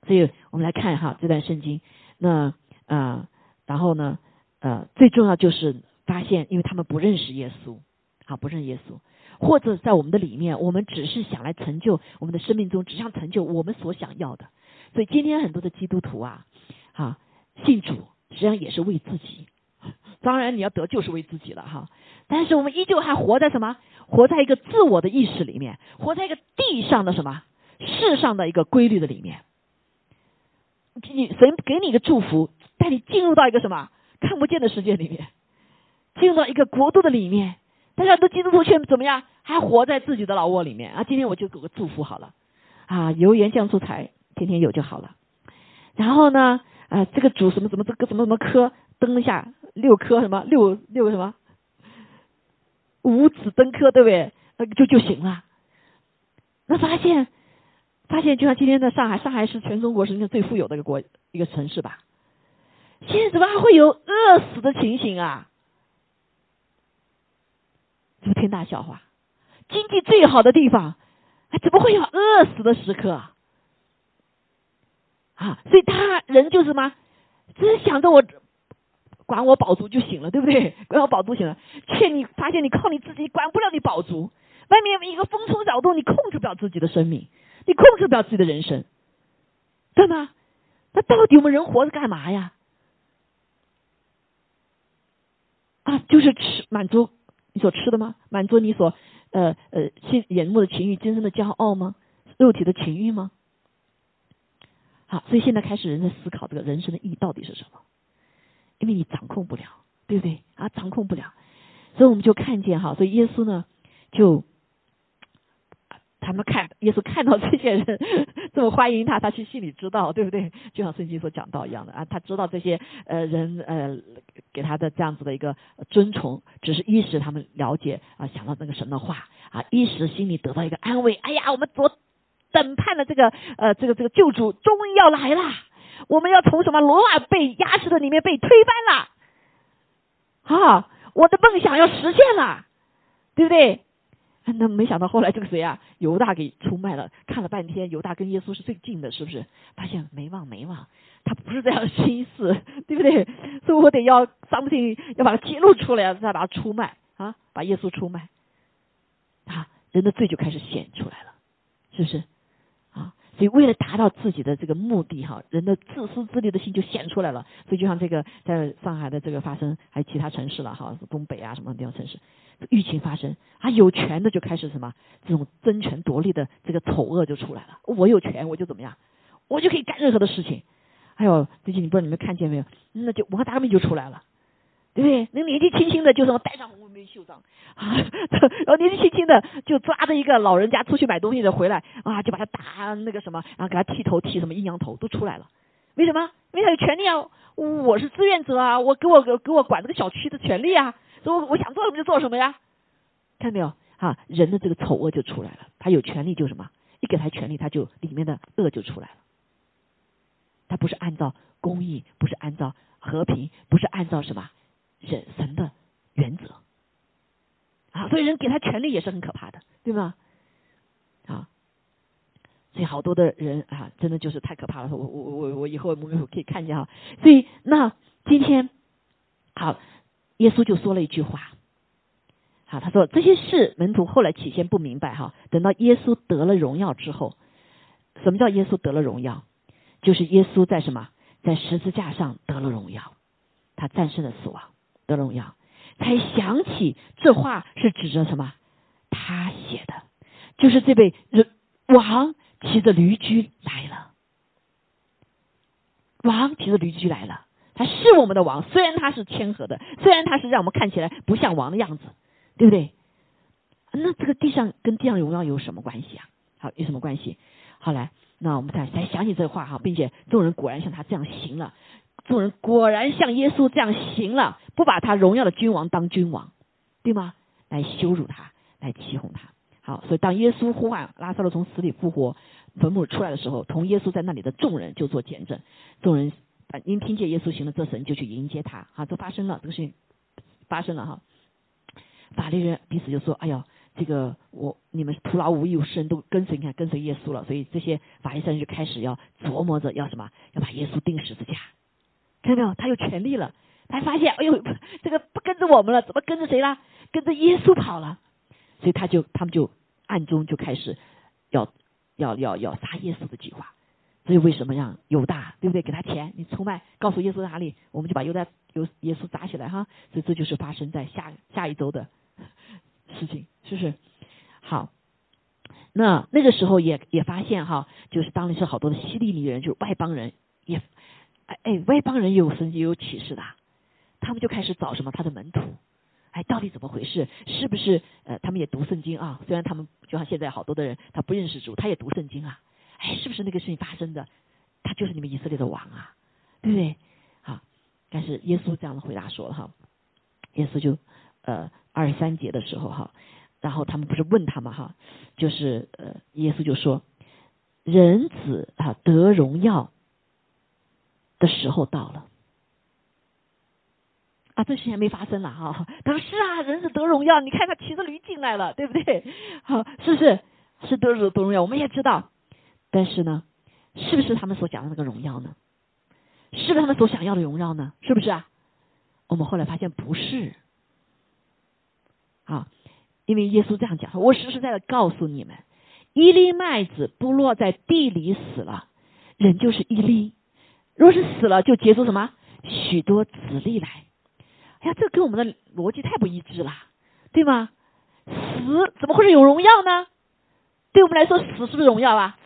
所以我们来看哈这段圣经。那啊，然后呢，呃，最重要就是。发现，因为他们不认识耶稣，好不认耶稣，或者在我们的里面，我们只是想来成就我们的生命中，只想成就我们所想要的。所以今天很多的基督徒啊，哈，信主实际上也是为自己。当然你要得救是为自己了哈，但是我们依旧还活在什么？活在一个自我的意识里面，活在一个地上的什么世上的一个规律的里面。你神给你一个祝福，带你进入到一个什么看不见的世界里面。进入到一个国度的里面，大家都基督徒却怎么样？还活在自己的老窝里面啊！今天我就给个祝福好了啊，油盐酱醋菜天天有就好了。然后呢，啊，这个主什么什么这个什么什么科登一下六科什么六六个什么五子登科对不对？那就就行了。那发现发现，就像今天的上海，上海是全中国实际上最富有的一个国一个城市吧？现在怎么还会有饿死的情形啊？这天大笑话，经济最好的地方，怎么会有饿死的时刻啊？所以他人就是什么，只是想着我管我饱足就行了，对不对？管我饱足行了，却你发现你靠你自己管不了你饱足，外面一个风吹扰动，你控制不了自己的生命，你控制不了自己的人生，对吗？那到底我们人活着干嘛呀？啊，就是吃满足。你所吃的吗？满足你所呃呃心眼目的情欲、今生的骄傲吗？肉体的情欲吗？好，所以现在开始人在思考这个人生的意义到底是什么？因为你掌控不了，对不对？啊，掌控不了，所以我们就看见哈，所以耶稣呢就。他们看耶稣看到这些人 这么欢迎他，他去心里知道，对不对？就像圣经所讲到一样的啊，他知道这些呃人呃给他的这样子的一个尊崇，只是一时他们了解啊，想到那个神的话啊，一时心里得到一个安慰。哎呀，我们昨等盼的这个呃这个这个救主终于要来了，我们要从什么罗马被压制的里面被推翻了啊，我的梦想要实现了，对不对？那没想到后来这个谁啊，犹大给出卖了。看了半天，犹大跟耶稣是最近的，是不是？发现没忘没忘，他不是这样的心思，对不对？所以我得要 something 要把它揭露出来，再把它出卖啊，把耶稣出卖啊，人的罪就开始显出来了，是不是？所以为了达到自己的这个目的哈，人的自私自利的心就显出来了。所以就像这个在上海的这个发生，还有其他城市了哈，东北啊什么地方城市，疫情发生啊，有权的就开始什么这种争权夺利的这个丑恶就出来了。我有权我就怎么样，我就可以干任何的事情。还有最近你不知道你们看见没有，那就王大明就出来了。对不对？那年纪轻轻的就什么戴上红袖章啊，然后年纪轻轻的就抓着一个老人家出去买东西的回来啊，就把他打那个什么，然后给他剃头剃什么阴阳头都出来了。为什么？因为他有权利啊，我是志愿者啊，我给我给我管这个小区的权利啊，所以我我想做什么就做什么呀。看到没有？啊，人的这个丑恶就出来了。他有权利就什么？一给他权利，他就里面的恶就出来了。他不是按照公义，不是按照和平，不是按照什么？人神的原则啊，所以人给他权利也是很可怕的，对吗？啊，所以好多的人啊，真的就是太可怕了。我我我我以后我们可以看见哈。所以那今天好，耶稣就说了一句话，好，他说这些事门徒后来起先不明白哈，等到耶稣得了荣耀之后，什么叫耶稣得了荣耀？就是耶稣在什么，在十字架上得了荣耀，他战胜了死亡。的荣耀，才想起这话是指着什么？他写的，就是这位人王骑着驴驹来了。王骑着驴驹来了，他是我们的王，虽然他是谦和的，虽然他是让我们看起来不像王的样子，对不对？那这个地上跟地上荣耀有什么关系啊？好，有什么关系？后来，那我们才才想起这话哈，并且众人果然像他这样行了。众人果然像耶稣这样行了，不把他荣耀的君王当君王，对吗？来羞辱他，来欺哄他。好，所以当耶稣呼唤拉萨路从死里复活，坟墓出来的时候，同耶稣在那里的众人就做见证。众人因听见耶稣行了这神，就去迎接他。哈，都发生了，这个事情发生了哈。法利人彼此就说：“哎呀，这个我你们徒劳无益，世人都跟随你看跟随耶稣了。”所以这些法利赛人就开始要琢磨着要什么，要把耶稣钉十字架。看到没有？他有权利了。他发现，哎呦，这个不跟着我们了，怎么跟着谁啦？跟着耶稣跑了。所以他就，他们就暗中就开始要要要要杀耶稣的计划。所以为什么让犹大，对不对？给他钱，你出卖，告诉耶稣哪里，我们就把犹大犹耶稣砸起来哈。所以这就是发生在下下一周的事情，是不是？好，那那个时候也也发现哈，就是当时是好多的希利尼人，就是外邦人也。哎哎，外邦人也有神也有启示的，他们就开始找什么他的门徒，哎，到底怎么回事？是不是呃，他们也读圣经啊？虽然他们就像现在好多的人，他不认识主，他也读圣经啊。哎，是不是那个事情发生的？他就是你们以色列的王啊，对不对？好，但是耶稣这样的回答说了哈，耶稣就呃二十三节的时候哈，然后他们不是问他嘛哈，就是呃耶稣就说，人子啊得荣耀。的时候到了啊，这事情还没发生了哈。他说是啊，人是得荣耀，你看他骑着驴进来了，对不对？好，是不是是得得荣耀？我们也知道，但是呢，是不是他们所讲的那个荣耀呢？是不是他们所想要的荣耀呢？是不是啊？我们后来发现不是啊，因为耶稣这样讲，我实实在在告诉你们，一粒麦子不落在地里死了，人就是一粒。若是死了，就结出什么许多子粒来？哎呀，这跟我们的逻辑太不一致了，对吗？死怎么会是有荣耀呢？对我们来说，死是不是荣耀啊？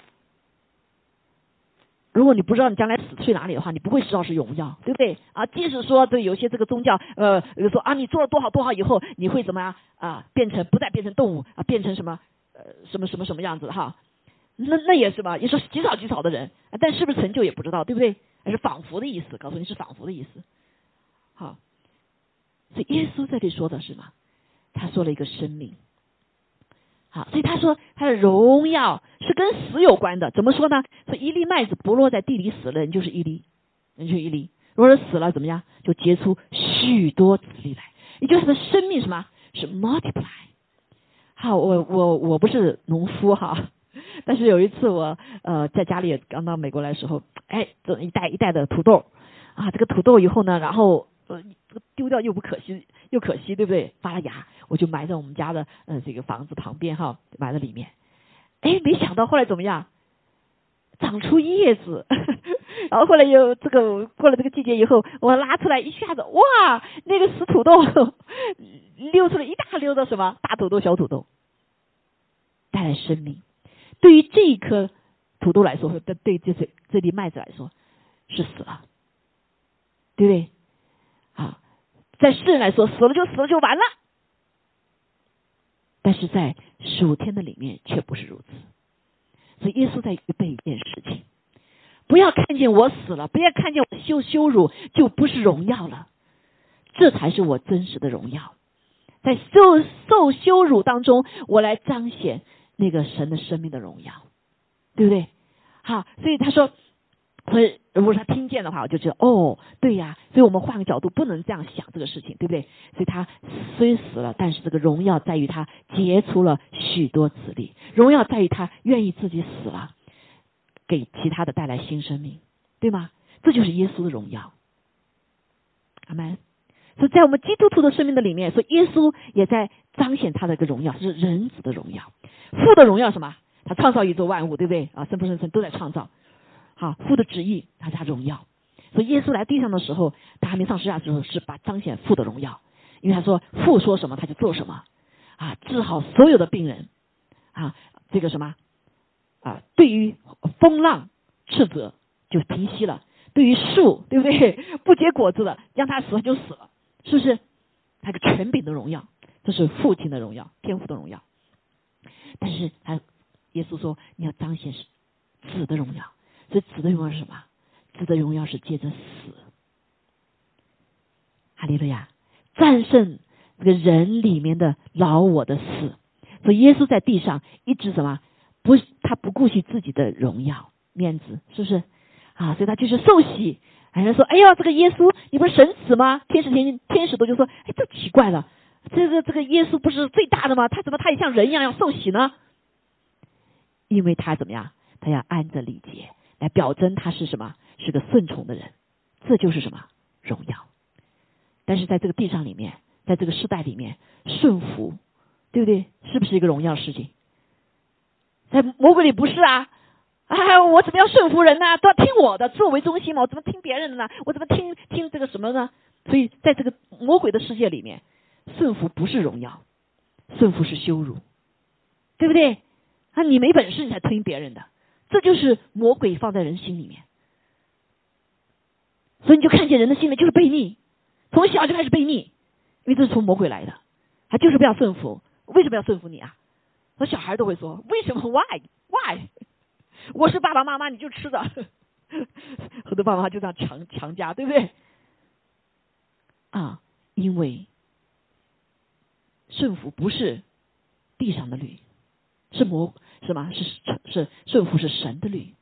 如果你不知道你将来死去哪里的话，你不会知道是荣耀，对不对？啊，即使说这有些这个宗教，呃，比如说啊，你做了多好多好以后，你会怎么样啊？变成不再变成动物啊，变成什么呃什么什么什么样子哈？那那也是吧，也是极少极少的人，但是不是成就也不知道，对不对？还是仿佛的意思，告诉你是仿佛的意思。好，所以耶稣在这里说的是什么？他说了一个生命。好，所以他说他的荣耀是跟死有关的。怎么说呢？说一粒麦子不落在地里死了，人就是一粒，人就是一粒。如果是死了，怎么样？就结出许多子粒来。也就是生命什么？是 multiply。好，我我我不是农夫哈。但是有一次我呃在家里刚到美国来的时候，哎，这一袋一袋的土豆啊，这个土豆以后呢，然后呃丢掉又不可惜，又可惜，对不对？发了芽，我就埋在我们家的呃这个房子旁边哈，埋在里面。哎，没想到后来怎么样？长出叶子。然后后来又这个过了这个季节以后，我拉出来一下子，哇，那个死土豆 溜出了一大溜的什么大土豆、小土豆，带来生命。对于这一颗土豆来说，对对这这这粒麦子来说是死了，对不对？啊，在世人来说，死了就死了就完了。但是在属天的里面却不是如此。所以耶稣在预备一件事情。不要看见我死了，不要看见我羞羞辱，就不是荣耀了。这才是我真实的荣耀，在受受羞辱当中，我来彰显那个神的生命的荣耀，对不对？好，所以他说，所以如果他听见的话，我就觉得哦，对呀。所以我们换个角度，不能这样想这个事情，对不对？所以他虽死了，但是这个荣耀在于他结出了许多子粒，荣耀在于他愿意自己死了。给其他的带来新生命，对吗？这就是耶稣的荣耀。阿门。所以在我们基督徒的生命的里面，所以耶稣也在彰显他的一个荣耀，是人子的荣耀。父的荣耀什么？他创造宇宙万物，对不对？啊，生不生生都在创造。好，父的旨意，他是他荣耀。所以耶稣来地上的时候，他还没上十字架的时候，是把彰显父的荣耀，因为他说父说什么他就做什么，啊，治好所有的病人，啊，这个什么？啊，对于风浪斥责就平息了；对于树，对不对？不结果子的，让它死了就死了，是不是？他个权柄的荣耀，这是父亲的荣耀，天父的荣耀。但是他耶稣说，你要彰显是子的荣耀。所以子的荣耀是什么？子的荣耀是借着死，哈利路亚，战胜这个人里面的老我的死。所以耶稣在地上一直什么？不，他不顾惜自己的荣耀、面子，是不是？啊，所以他就是受洗。人家说：“哎呀，这个耶稣，你不是神子吗？”天使天天使都就说：“哎，这奇怪了，这个这个耶稣不是最大的吗？他怎么他也像人一样要受洗呢？”因为他怎么样？他要按着礼节来表征他是什么？是个顺从的人。这就是什么荣耀？但是在这个地上里面，在这个时代里面，顺服，对不对？是不是一个荣耀的事情？在魔鬼里不是啊，啊，我怎么要顺服人呢？都要听我的，自我为中心嘛，我怎么听别人的呢？我怎么听听这个什么呢？所以在这个魔鬼的世界里面，顺服不是荣耀，顺服是羞辱，对不对？啊，你没本事你才听别人的，这就是魔鬼放在人心里面。所以你就看见人的心里就是悖逆，从小就开始悖逆，因为这是从魔鬼来的，他就是不要顺服。为什么要顺服你啊？那小孩都会说：“为什么？Why? Why？我是爸爸妈妈，你就吃的。”很多爸爸妈妈就这样强强加，对不对？啊，因为顺服不是地上的律，是魔是吗？是是顺服是神的律。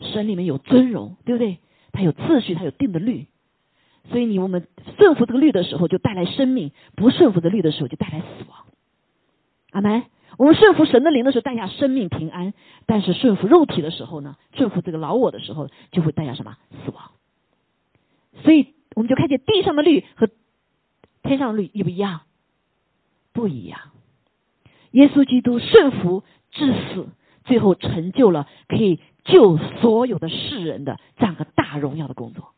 神里面有尊荣，对不对？它有秩序，它有定的律。所以你我们顺服这个律的时候，就带来生命；不顺服的律的时候，就带来死亡。阿门。我们顺服神的灵的时候，带下生命平安；但是顺服肉体的时候呢，顺服这个老我的时候，就会带下什么死亡。所以我们就看见地上的律和天上的律一不一样？不一样。耶稣基督顺服至死，最后成就了可以救所有的世人的这样个大荣耀的工作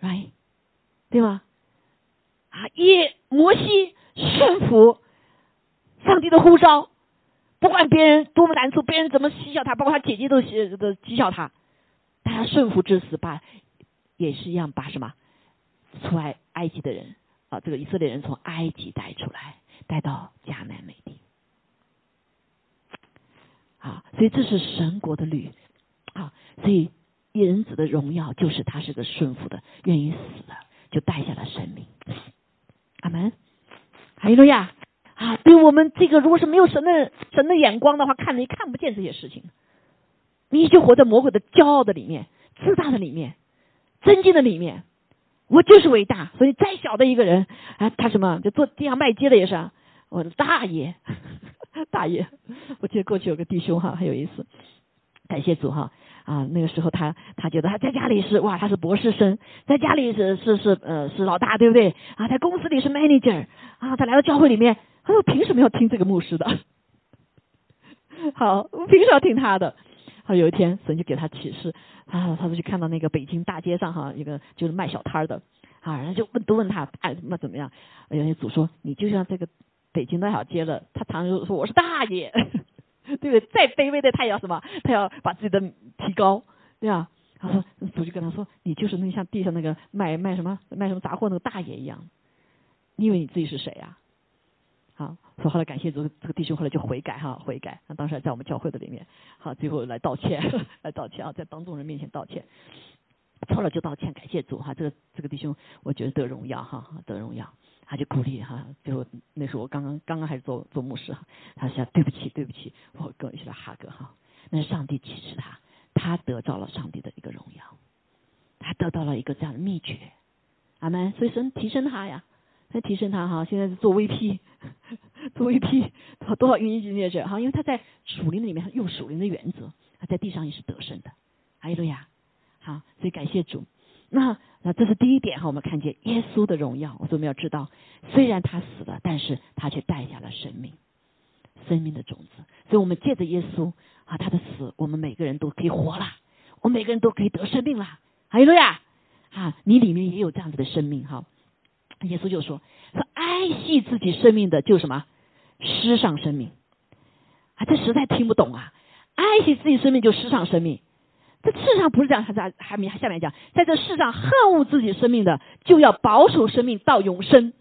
，right？对吗？啊，耶摩西顺服。上帝的呼召，不管别人多么难处，别人怎么讥笑他，包括他姐姐都都讥笑他，但他顺服至死，把也是一样把什么出埃埃及的人啊，这个以色列人从埃及带出来，带到迦南美地啊，所以这是神国的律啊，所以人子的荣耀就是他是个顺服的，愿意死的，就带下了生命。阿门，哈利路亚。啊，对我们这个，如果是没有神的神的眼光的话，看你看不见这些事情，你就活在魔鬼的骄傲的里面、自大的里面、尊敬的里面。我就是伟大，所以再小的一个人啊，他什么就做地上卖街的也是我的大爷，大爷。我记得过去有个弟兄哈，很有意思，感谢主哈啊，那个时候他他觉得他在家里是哇，他是博士生，在家里是是是呃是老大，对不对啊？在公司里是 manager 啊，他来到教会里面。他说：“凭什么要听这个牧师的？好，我凭什么要听他的？好，有一天神就给他启示，啊，他就去看到那个北京大街上哈，一个就是卖小摊的，啊，然后就问都问他，哎，那怎么样？人家主说，你就像这个北京那条街的，他常常说我是大爷，对不对？再卑微的他也要什么？他要把自己的提高，对吧？他说主就跟他说，你就是那像地上那个卖卖什么卖什么杂货那个大爷一样，你以为你自己是谁啊呀？好，说后来感谢主，这个弟兄后来就悔改哈，悔改。那当时还在我们教会的里面，好，最后来道歉，来道歉啊，在当众人面前道歉，错了就道歉，感谢主哈。这个这个弟兄，我觉得得荣耀哈，得荣耀，他就鼓励哈。最后那时候我刚刚刚刚还是做做牧师哈，他说对不起对不起，我跟我一起来哈哥哈。那是上帝启示他，他得到了上帝的一个荣耀，他得到了一个这样的秘诀，阿门。所以神提升他呀。在提升他哈，现在是做 VP，做 VP 多多少运营经验者哈，因为他在属灵的里面用属灵的原则，他在地上也是得胜的，阿利路亚，好，所以感谢主。那那这是第一点哈，我们看见耶稣的荣耀，我说我们要知道，虽然他死了，但是他却带下了生命，生命的种子。所以我们借着耶稣啊，他的死，我们每个人都可以活了，我们每个人都可以得生命了，阿利路亚，啊，你里面也有这样子的生命哈。耶稣就说：“说爱惜自己生命的，就什么失上生命啊！这实在听不懂啊！爱惜自己生命就失上生命，这世上不是这样。他在还没下面讲，在这世上恨恶自己生命的，就要保守生命到永生。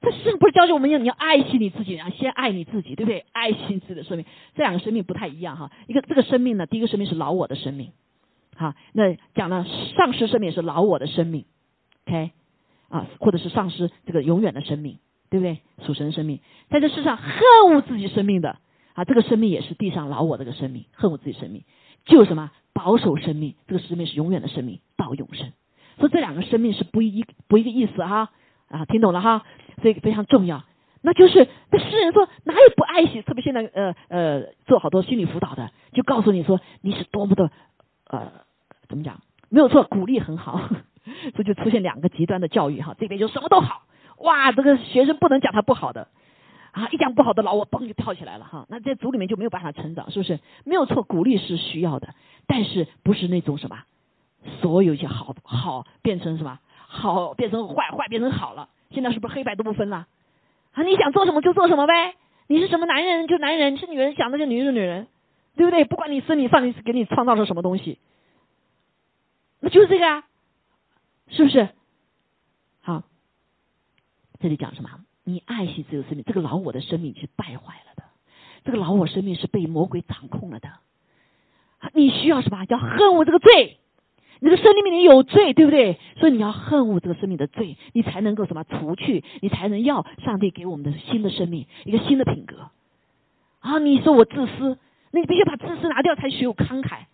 这世上不是教教我们要你要爱惜你自己然后，先爱你自己，对不对？爱惜自己的生命，这两个生命不太一样哈。一个这个生命呢，第一个生命是老我的生命，好，那讲了丧失生命是老我的生命，OK。”啊，或者是丧失这个永远的生命，对不对？属神生命，在这世上恨恶自己生命的啊，这个生命也是地上老我这个生命，恨恶自己生命，就什么保守生命，这个生命是永远的生命到永生。所以这两个生命是不一不一个意思哈啊，听懂了哈？所以非常重要。那就是那诗人说哪有不爱惜？特别现在呃呃做好多心理辅导的，就告诉你说你是多么的呃怎么讲？没有错，鼓励很好。这就出现两个极端的教育哈，这边就什么都好，哇，这个学生不能讲他不好的，啊，一讲不好的老我嘣就跳起来了哈，那在组里面就没有办法成长，是不是？没有错，鼓励是需要的，但是不是那种什么，所有一些好好变成什么好变成坏，坏变成好了，现在是不是黑白都不分了？啊，你想做什么就做什么呗，你是什么男人就男人，是女人想的就女人女人，对不对？不管你生你上你给你创造了什么东西，那就是这个啊。是不是？好，这里讲什么？你爱惜这个生命，这个老我的生命是败坏了的，这个老我生命是被魔鬼掌控了的。你需要什么？要恨恶这个罪，你的生命里面有罪，对不对？所以你要恨恶这个生命的罪，你才能够什么除去，你才能要上帝给我们的新的生命，一个新的品格。啊，你说我自私，那你必须把自私拿掉，才学有慷慨。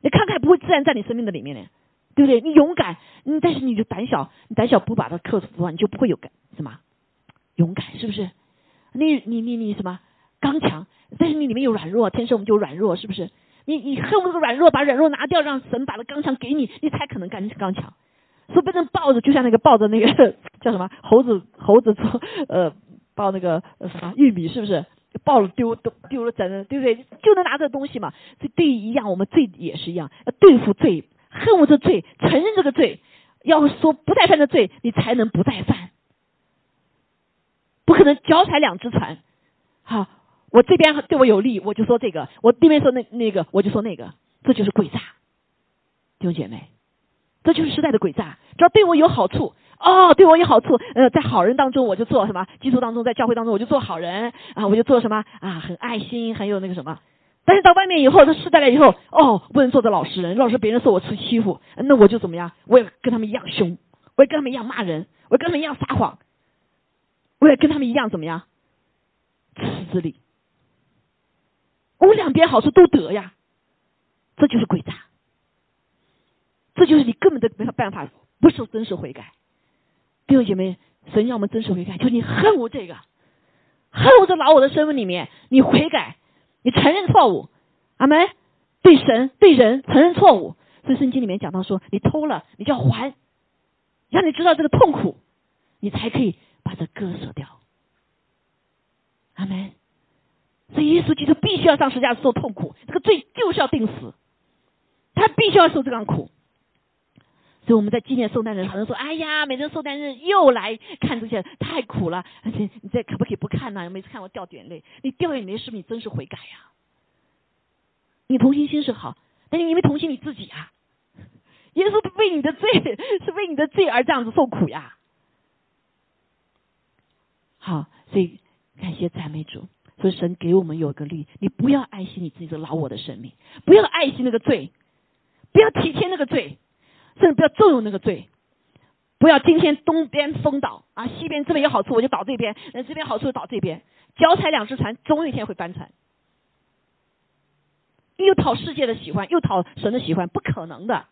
你慷慨不会自然在你生命的里面呢。对不对？你勇敢，嗯，但是你就胆小，你胆小不把它克服的话，你就不会有敢什么勇敢，是不是？你你你你什么刚强？但是你里面有软弱，天生我们就软弱，是不是？你你恨不得软弱，把软弱拿掉，让神把那刚强给你，你才可能干刚强。说不能抱着，就像那个抱着那个叫什么猴子猴子做呃抱那个什么玉米，是不是？抱了丢都丢了，整对不对？就能拿这东西嘛。这对一样，我们罪也是一样，要对付罪。恨我这罪，承认这个罪，要说不再犯的罪，你才能不再犯。不可能脚踩两只船，好，我这边对我有利，我就说这个；我对面说那那个，我就说那个。这就是诡诈，弟兄姐妹，这就是时代的诡诈。只要对我有好处，哦，对我有好处，呃，在好人当中我就做什么？基督当中，在教会当中我就做好人啊，我就做什么啊？很爱心，很有那个什么。但是到外面以后，他失败了以后，哦，不能做这老实人，老是别人说我吃欺负，那我就怎么样？我也跟他们一样凶，我也跟他们一样骂人，我也跟他们一样撒谎，我也跟他们一样怎么样？自私自利，我两边好处都得呀，这就是诡诈，这就是你根本都没有办法不受真实悔改。弟兄姐妹，神要我们真实悔改，就你恨我这个，恨我这老我的身份里面，你悔改。你承认错误，阿门。对神对人承认错误，所以圣经里面讲到说，你偷了，你就要还，让你知道这个痛苦，你才可以把这割舍掉，阿门。所以耶稣基督必须要上十字架受痛苦，这个罪就是要定死，他必须要受这样苦。我们在纪念圣诞日，好像说：“哎呀，每次圣诞日又来看这些，太苦了。”而且你这可不可以不看呢？每次看我掉眼泪，你掉眼泪是不是你真是悔改呀？你同情心是好，但是因为同情你自己啊。耶稣为你的罪，是为你的罪而这样子受苦呀。好，所以感谢赞美主，所以神给我们有个力，你不要爱惜你自己的老我的生命，不要爱惜那个罪，不要体贴那个罪。甚至不要纵容那个罪，不要今天东边风倒啊，西边这边有好处我就倒这边，那这边好处就倒这边，脚踩两只船，总有一天会翻船。又讨世界的喜欢，又讨神的喜欢，不可能的，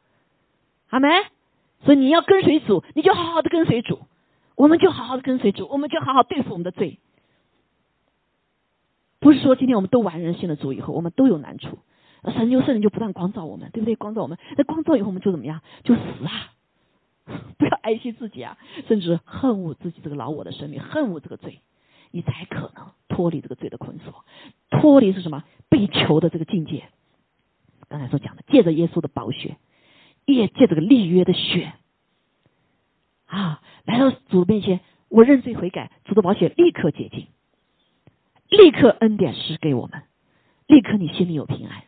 好没？所以你要跟随主，你就好好的跟随主，我们就好好的跟随主，我们就好好对付我们的罪。不是说今天我们都完人性的主以后，我们都有难处。神就圣人就不断光照我们，对不对？光照我们，那光照以后我们就怎么样？就死啊！不要爱惜自己啊，甚至恨恶自己这个老我的生命，恨恶这个罪，你才可能脱离这个罪的捆锁，脱离是什么？被囚的这个境界。刚才所讲的，借着耶稣的宝血，也借这个立约的血啊，来到主面前，我认罪悔改，主的宝血立刻洁净，立刻恩典施给我们，立刻你心里有平安。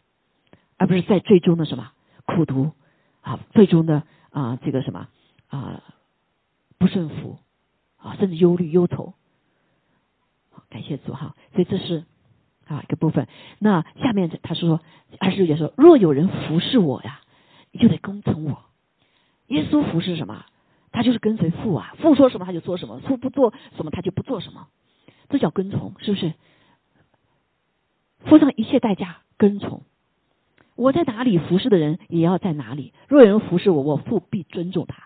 而不是在最终的什么苦读啊，最终的啊这个什么啊不顺服啊，甚至忧虑忧愁。感谢主哈，所以这是啊一个部分。那下面他说二十六节说，若有人服侍我呀，你就得跟从我。耶稣服侍什么？他就是跟随父啊，父说什么他就做什么，父不做什么他就不做什么，这叫跟从，是不是？付上一切代价跟从。我在哪里服侍的人也要在哪里。若有人服侍我，我父必尊重他。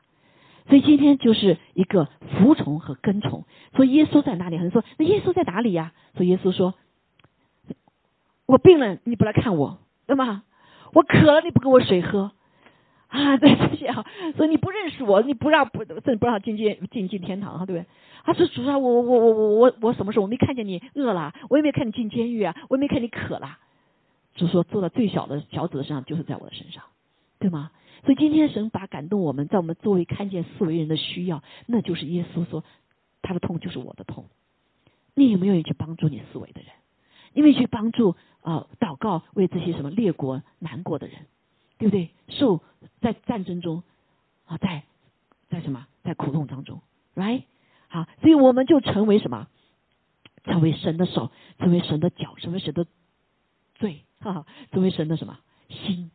所以今天就是一个服从和跟从。所以耶稣在哪里？很多人说，那耶稣在哪里呀？所以耶稣说：“我病了，你不来看我，对吗？我渴了，你不给我水喝啊？对这些啊，所以你不认识我，你不让不这不让进进进进天堂，对不对？他说主啊，我我我我我我什么时候我没看见你饿了？我也没看你进监狱啊，我也没看你渴了。”就说做到最小的小子的身上，就是在我的身上，对吗？所以今天神把感动我们，在我们作为看见四维人的需要，那就是耶稣说他的痛就是我的痛。你有没有去帮助你四维的人？因为去帮助啊，祷告为这些什么列国难过的人，对不对？受在战争中啊，在在什么在苦痛当中，right？好，所以我们就成为什么？成为神的手，成为神的脚，成为神的罪。哈哈，成为神的什么心？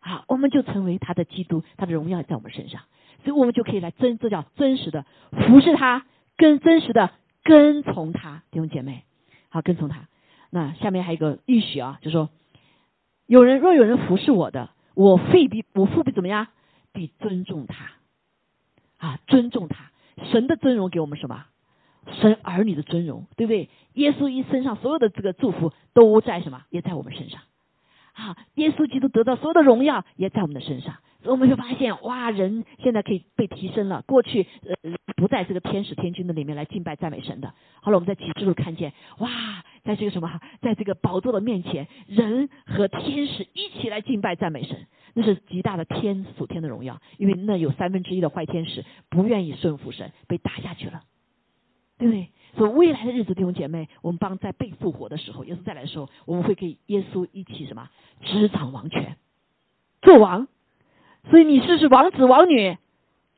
好，我们就成为他的基督，他的荣耀在我们身上，所以我们就可以来真，这叫真实的服侍他，跟真实的跟从他，弟兄姐妹，好跟从他。那下面还有一个预许啊，就说有人若有人服侍我的，我费必我父必怎么样？必尊重他啊，尊重他。神的尊荣给我们什么？神儿女的尊荣，对不对？耶稣一身上所有的这个祝福都在什么？也在我们身上。啊，耶稣基督得到所有的荣耀也在我们的身上。所以我们就发现，哇，人现在可以被提升了。过去呃不在这个天使天君的里面来敬拜赞美神的。后来我们在启示录看见，哇，在这个什么，在这个宝座的面前，人和天使一起来敬拜赞美神，那是极大的天属天的荣耀。因为那有三分之一的坏天使不愿意顺服神，被打下去了。对不对？所以未来的日子，弟兄姐妹，我们帮在被复活的时候，耶稣再来的时候，我们会跟耶稣一起什么执掌王权，做王。所以你是是王子王女，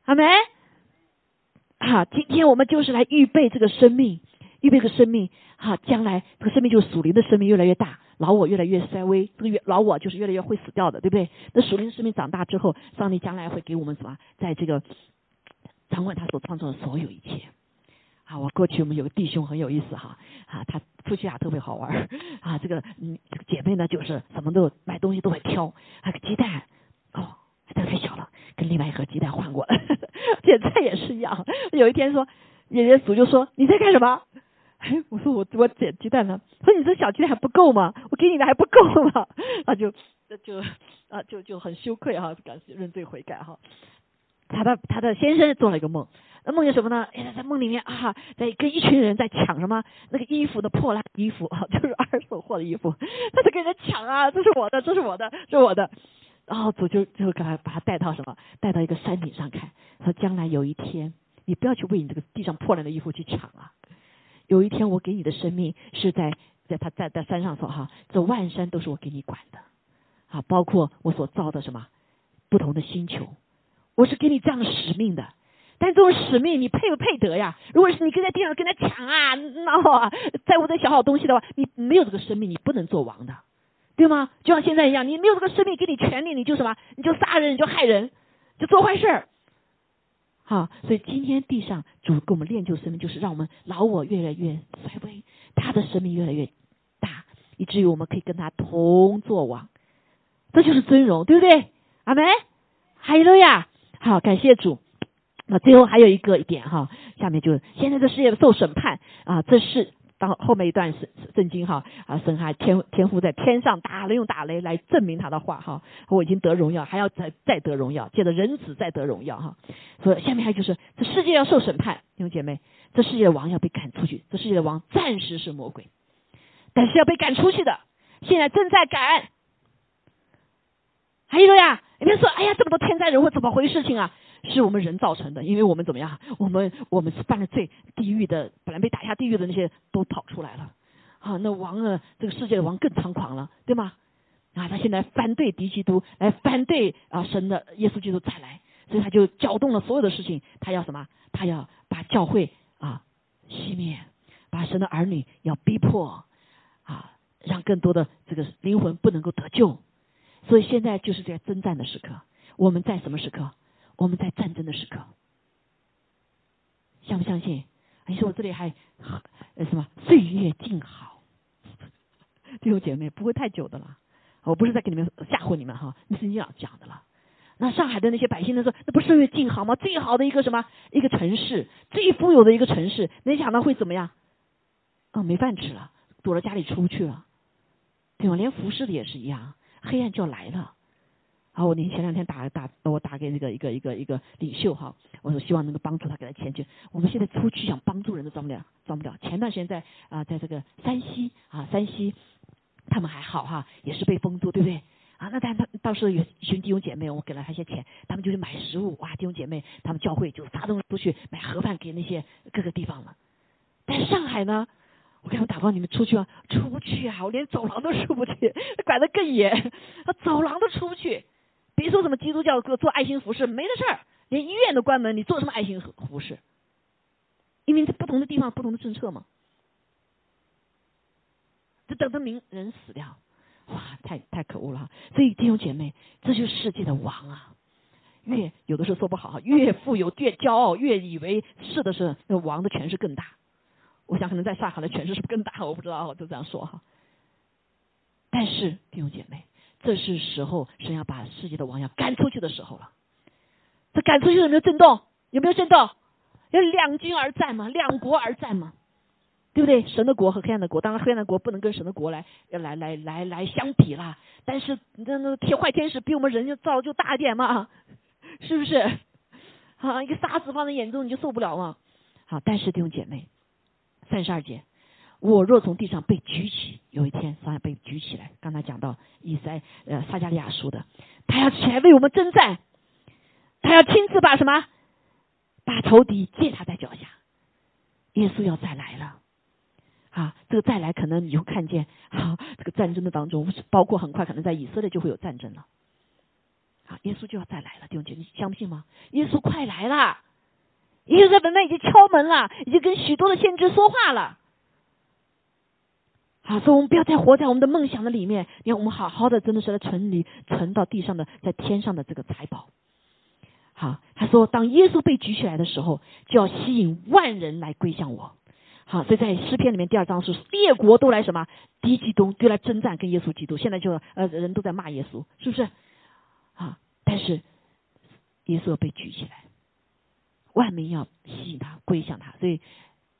好没？好，今天我们就是来预备这个生命，预备个生命。好，将来这个生命就是属灵的生命越来越大，老我越来越衰微，这个越老我就是越来越会死掉的，对不对？那属灵的生命长大之后，上帝将来会给我们什么？在这个掌管他所创造的所有一切。啊，我过去我们有个弟兄很有意思哈，啊，他夫妻俩特别好玩啊，这个嗯，这个姐妹呢就是什么都买东西都会挑，还有鸡蛋哦，这个太小了，跟另外一盒鸡蛋换过了，现在也是一样。有一天说，爷爷祖就说你在干什么？哎，我说我我捡鸡蛋呢。说你这小鸡蛋还不够吗？我给你的还不够吗？他 就就啊就就很羞愧哈，感谢认罪悔改哈。他的他的先生做了一个梦。梦见什么呢？哎，在梦里面啊，在跟一群人在抢什么那个衣服的破烂衣服啊，就是二手货的衣服，他在跟人抢啊，这是我的，这是我的，这是我的。然后主就就给他把他带到什么？带到一个山顶上看，说将来有一天，你不要去为你这个地上破烂的衣服去抢啊。有一天我给你的生命是在在他在在山上说哈，这万山都是我给你管的啊，包括我所造的什么不同的星球，我是给你这样的使命的。但这种使命你配不配得呀？如果是你跟在地上跟他抢啊，那在乎这小好东西的话，你没有这个生命，你不能做王的。对吗？就像现在一样，你没有这个生命给你权利，你就什么？你就杀人，你就害人，就做坏事儿。好，所以今天地上主给我们练就生命，就是让我们老我越来越衰微，他的生命越来越大，以至于我们可以跟他同作王。这就是尊荣，对不对？阿门。还有呀，好，感谢主。那最后还有一个一点哈，下面就现在这世界受审判啊，这是。当后面一段是圣经哈啊，神还天天父在天上打雷用打雷来证明他的话哈，我已经得荣耀，还要再再得荣耀，借着人子再得荣耀哈。所以下面还就是这世界要受审判，弟兄姐妹，这世界的王要被赶出去，这世界的王暂时是魔鬼，但是要被赶出去的，现在正在赶。还有呀，你别说，哎呀，这么多天灾人祸，怎么回事情啊？是我们人造成的，因为我们怎么样？我们我们是犯了罪，地狱的本来被打下地狱的那些都跑出来了，啊，那王啊，这个世界的王更猖狂了，对吗？啊，他现在反对敌基督，来反对啊神的耶稣基督再来，所以他就搅动了所有的事情，他要什么？他要把教会啊熄灭，把神的儿女要逼迫啊，让更多的这个灵魂不能够得救，所以现在就是在征战的时刻，我们在什么时刻？我们在战争的时刻，相不相信？你说我这里还呃什么岁月静好，弟兄姐妹不会太久的了。我不是在给你们吓唬你们哈，那是你要讲的了。那上海的那些百姓都说，那不是岁月静好吗？最好的一个什么一个城市，最富有的一个城市，没想到会怎么样？哦，没饭吃了，躲到家里出不去了，对吧？连服饰的也是一样，黑暗就要来了。好，我前两天打打我打给那个一个一个一个领袖哈，我说希望能够帮助他给他钱去。我们现在出去想帮助人都帮不了，帮不了。前段时间在啊，在这个山西啊，山西他们还好哈，也是被封住，对不对？啊，那但他倒是有一群弟兄姐妹，我给了他一些钱，他们就去买食物。哇，弟兄姐妹，他们教会就发动出去买盒饭给那些各个地方了。但上海呢，我给他们打包，你们出去啊，出不去啊，我连走廊都出不去，管得更严，走廊都出不去。别说什么基督教做做爱心服饰没的事儿，连医院都关门，你做什么爱心服饰？因为在不同的地方不同的政策嘛，这等着名人死掉，哇，太太可恶了！所以弟兄姐妹，这就是世界的王啊！越有的时候说不好，越富有越骄傲，越以为是的是那王的权势更大。我想可能在上海的权势是不是更大？我不知道，我就这样说哈。但是弟兄姐妹。这是时候，神要把世界的王要赶出去的时候了。这赶出去有没有震动？有没有震动？要两军而战嘛，两国而战嘛，对不对？神的国和黑暗的国，当然黑暗的国不能跟神的国来来来来来相比啦。但是那那天坏天使比我们人就造就大一点嘛，是不是？啊，一个沙子放在眼中你就受不了嘛。好，但是弟兄姐妹，三十二节。我若从地上被举起，有一天上要被举起来。刚才讲到以赛呃撒加利亚说的，他要起来为我们征战，他要亲自把什么把仇敌践踏在脚下。耶稣要再来了，啊，这个再来可能你会看见，啊，这个战争的当中，包括很快可能在以色列就会有战争了，啊，耶稣就要再来了，弟兄姐妹，你相信吗？耶稣快来了，耶稣在门外已经敲门了，已经跟许多的先知说话了。啊，所以我们不要再活在我们的梦想的里面。你看，我们好好的，真的是在存里存到地上的，在天上的这个财宝。好，他说，当耶稣被举起来的时候，就要吸引万人来归向我。好，所以在诗篇里面第二章是列国都来什么？敌基督都来征战跟耶稣基督。现在就呃人都在骂耶稣，是不是？啊，但是耶稣被举起来，万民要吸引他归向他，所以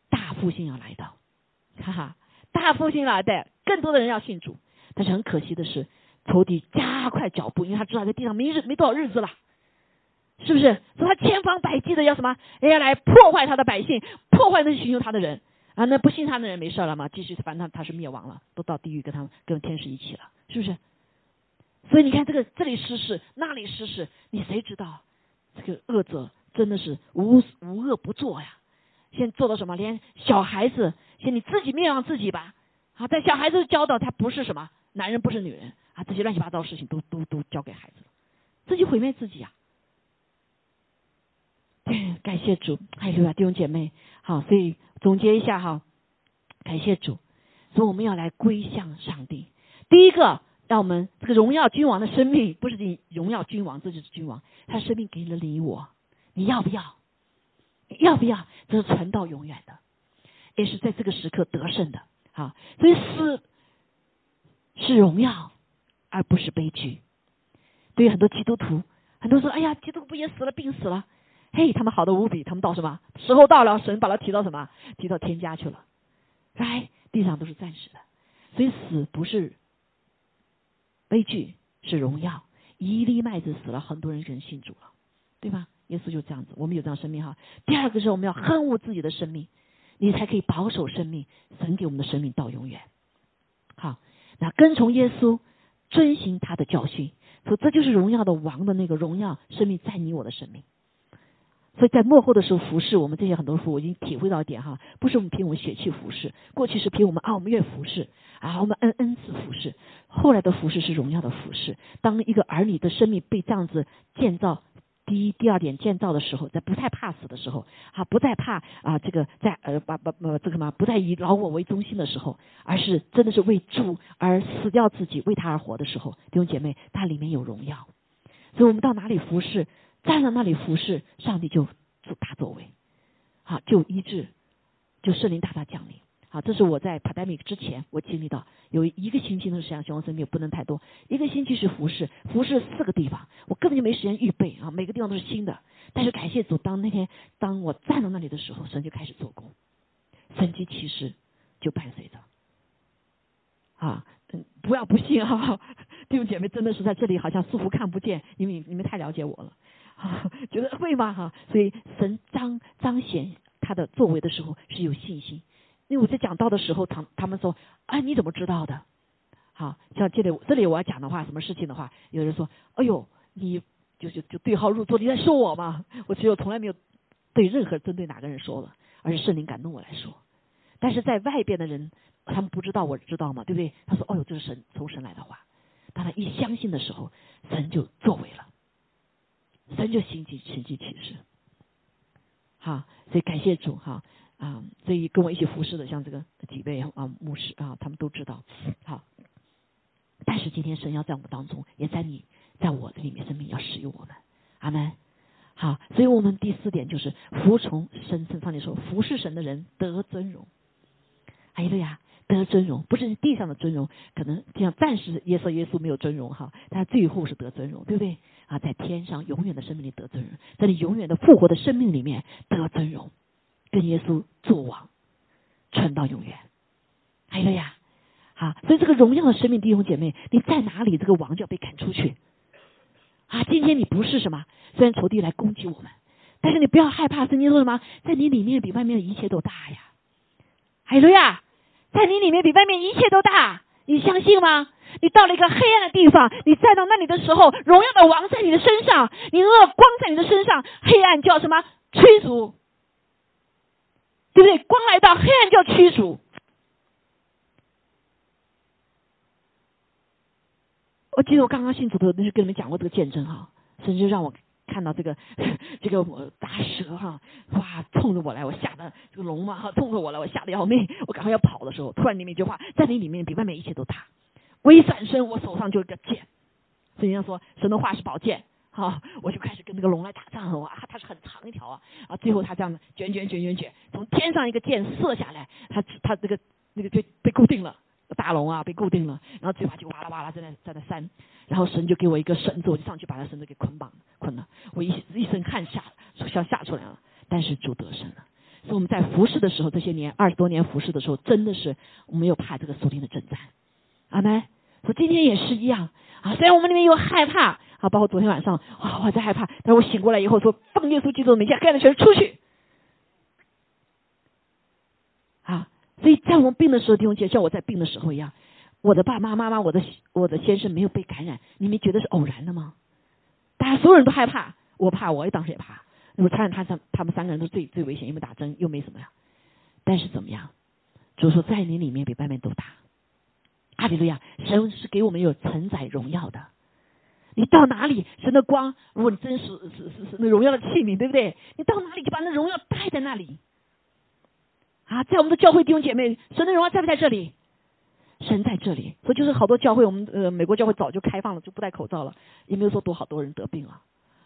大复兴要来到，哈哈。大复兴了，对，更多的人要信主，但是很可惜的是，仇敌加快脚步，因为他知道在地上没日没多少日子了，是不是？所以他千方百计的要什么？要来破坏他的百姓，破坏那些寻求他的人啊！那不信他的人没事了吗？继续，反正他是灭亡了，都到地狱跟他们跟天使一起了，是不是？所以你看，这个这里失事，那里失事，你谁知道？这个恶者真的是无无恶不作呀！先做到什么？连小孩子，先你自己灭亡自己吧！啊，在小孩子教导他不是什么男人不是女人啊，这些乱七八糟的事情都都都交给孩子，自己毁灭自己啊！对，感谢主，还有啊，弟兄姐妹，好，所以总结一下哈，感谢主，所以我们要来归向上帝。第一个，让我们这个荣耀君王的生命，不是你荣耀君王，这就是君王，他生命给了你我，你要不要？要不要？这是传到永远的，也是在这个时刻得胜的。好，所以死是荣耀，而不是悲剧。对于很多基督徒，很多说：“哎呀，基督徒不也死了，病死了？”嘿，他们好的无比，他们到什么时候到了？神把他提到什么？提到天家去了。来，地上都是暂时的，所以死不是悲剧，是荣耀。一粒麦子死了，很多人人信主了，对吧？耶稣就这样子，我们有这样生命哈。第二个是我们要恨恶自己的生命，你才可以保守生命，神给我们的生命到永远。好，那跟从耶稣，遵循他的教训，说这就是荣耀的王的那个荣耀生命在你我的生命。所以在幕后的时候服侍我们这些很多父，我已经体会到一点哈，不是我们凭我们血气服侍，过去是凭我们啊我们愿服侍啊我们恩恩赐服侍，后来的服侍是荣耀的服侍。当一个儿女的生命被这样子建造，第一、第二点建造的时候，在不太怕死的时候，啊不再怕啊这个在呃把把呃这个嘛不再以老我为中心的时候，而是真的是为主而死掉自己，为他而活的时候，弟兄姐妹，它里面有荣耀。所以我们到哪里服侍？站在那里服侍，上帝就做大作为，好就医治，就圣灵大大降临。好，这是我在 pandemic 之前我经历到有一个星期的时间，希望生命不能太多。一个星期是服侍，服侍四个地方，我根本就没时间预备啊，每个地方都是新的。但是感谢主，当那天当我站到那里的时候，神就开始做工，神迹其实就伴随着。啊，不要不信哈，弟兄姐妹真的是在这里，好像似乎看不见，因为你们太了解我了。觉得会吗？哈，所以神彰彰显他的作为的时候是有信心。因为我在讲道的时候，他他们说：“哎，你怎么知道的？”好，像这里这里我要讲的话，什么事情的话，有人说：“哎呦，你就就就对号入座，你在说我吗？” 我其实我从来没有对任何针对哪个人说了，而是圣灵感动我来说。但是在外边的人，他们不知道，我知道吗？对不对？他说：“哦呦，这是神从神来的话。”当他一相信的时候，神就作为了。神就心起神迹启示，好，所以感谢主哈啊，所以跟我一起服侍的像这个几位啊牧师啊，他们都知道好。但是今天神要在我们当中，也在你在我的里面生命要使用我们，阿门。好，所以我们第四点就是服从神，圣上帝说服侍神的人得尊荣，哎呀。得尊荣，不是地上的尊荣，可能这样暂时耶稣耶稣没有尊荣哈，但最后是得尊荣，对不对？啊，在天上永远的生命里得尊荣，在你永远的复活的生命里面得尊荣，跟耶稣作王，传到永远。还有呀，好，所以这个荣耀的生命弟兄姐妹，你在哪里，这个王就要被赶出去。啊，今天你不是什么，虽然仇敌来攻击我们，但是你不要害怕，圣经说什么，在你里面比外面的一切都大呀。还有呀。在你里面比外面一切都大，你相信吗？你到了一个黑暗的地方，你站到那里的时候，荣耀的王在你的身上，你恶光在你的身上，黑暗叫什么驱逐？对不对？光来到，黑暗叫驱逐。我记得我刚刚信主的时候，那是跟你们讲过这个见证哈，神就让我。看到这个这个我大蛇哈，哇，冲着我来，我吓得这个龙嘛哈，冲着我来，我吓得要命，我赶快要跑的时候，突然里面一句话，在你里面比外面一切都大。我一转身，我手上就一个剑，所以人家说神的话是宝剑，啊，我就开始跟那个龙来打仗，哇，它是很长一条啊，啊，最后它这样子卷卷卷卷卷，从天上一个箭射下来，它它这个那个就被固定了。大龙啊，被固定了，然后嘴巴就哇啦哇啦在那在那扇，然后神就给我一个绳子，我就上去把他绳子给捆绑捆了，我一一身汗下像下出来了，但是主得胜了。所以我们在服侍的时候，这些年二十多年服侍的时候，真的是没有怕这个属灵的征战。阿门。说今天也是一样啊。虽然我们里面有害怕啊，包括昨天晚上啊，我在害怕，但是我醒过来以后说，奉耶稣基督的名，干的全出去。啊，所以在我们病的时候，弟兄姐，像我在病的时候一样，我的爸爸妈妈、我的我的先生没有被感染，你们觉得是偶然的吗？大家所有人都害怕，我怕，我也当时也怕。那么传染他三，他们三个人都最最危险，因为打针又没什么呀。但是怎么样？主说在你里面比外面都大。阿利路亚！神是给我们有承载荣耀的。你到哪里，神的光，如果你真是是是是那荣耀的器皿，对不对？你到哪里就把那荣耀带在那里。啊，在我们的教会弟兄姐妹，神的荣耀在不在这里？神在这里，所以就是好多教会，我们呃美国教会早就开放了，就不戴口罩了，也没有说多好多人得病了，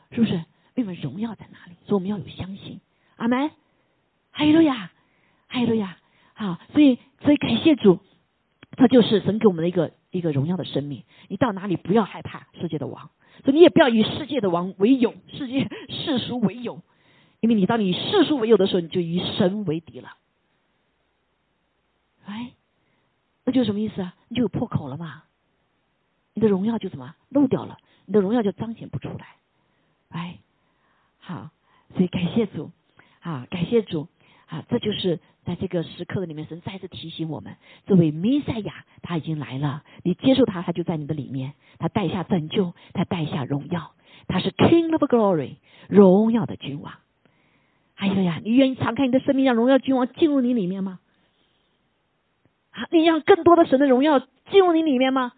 是不是？因为荣耀在哪里？所以我们要有相信。阿门。哈利路亚，哈利路亚。好，所以所以感谢主，他就是神给我们的一个一个荣耀的生命。你到哪里不要害怕世界的王，所以你也不要以世界的王为友，世界 世俗为友，因为你当你以世俗为友的时候，你就以神为敌了。哎，那就什么意思啊？你就有破口了嘛？你的荣耀就什么漏掉了？你的荣耀就彰显不出来。哎。好，所以感谢主，啊，感谢主，啊，这就是在这个时刻的里面，神再次提醒我们，这位弥赛亚他已经来了，你接受他，他就在你的里面，他带下拯救，他带下荣耀，他是 King of Glory，荣耀的君王。哎呀呀，你愿意敞开你的生命，让荣耀君王进入你里面吗？啊，你让更多的神的荣耀进入你里面吗？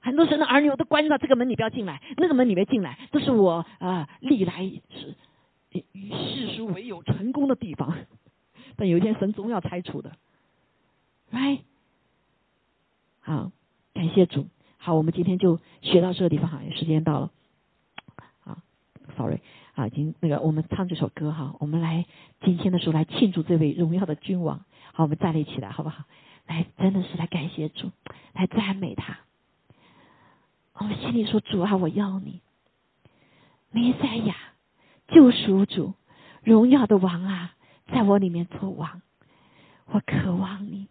很多神的儿女都关到这个门，你不要进来；那个门你别进来。这是我啊，历来是。与世俗为友成功的地方，但有一天神总要拆除的，，right？，好，感谢主，好，我们今天就学到这个地方哈，时间到了，啊，sorry，啊，已经那个我们唱这首歌哈，我们来今天的时候来庆祝这位荣耀的君王，好，我们站立起来好不好？来，真的是来感谢主，来赞美他，我们心里说主啊，我要你，弥赛亚。救赎主，荣耀的王啊，在我里面做王，我渴望你，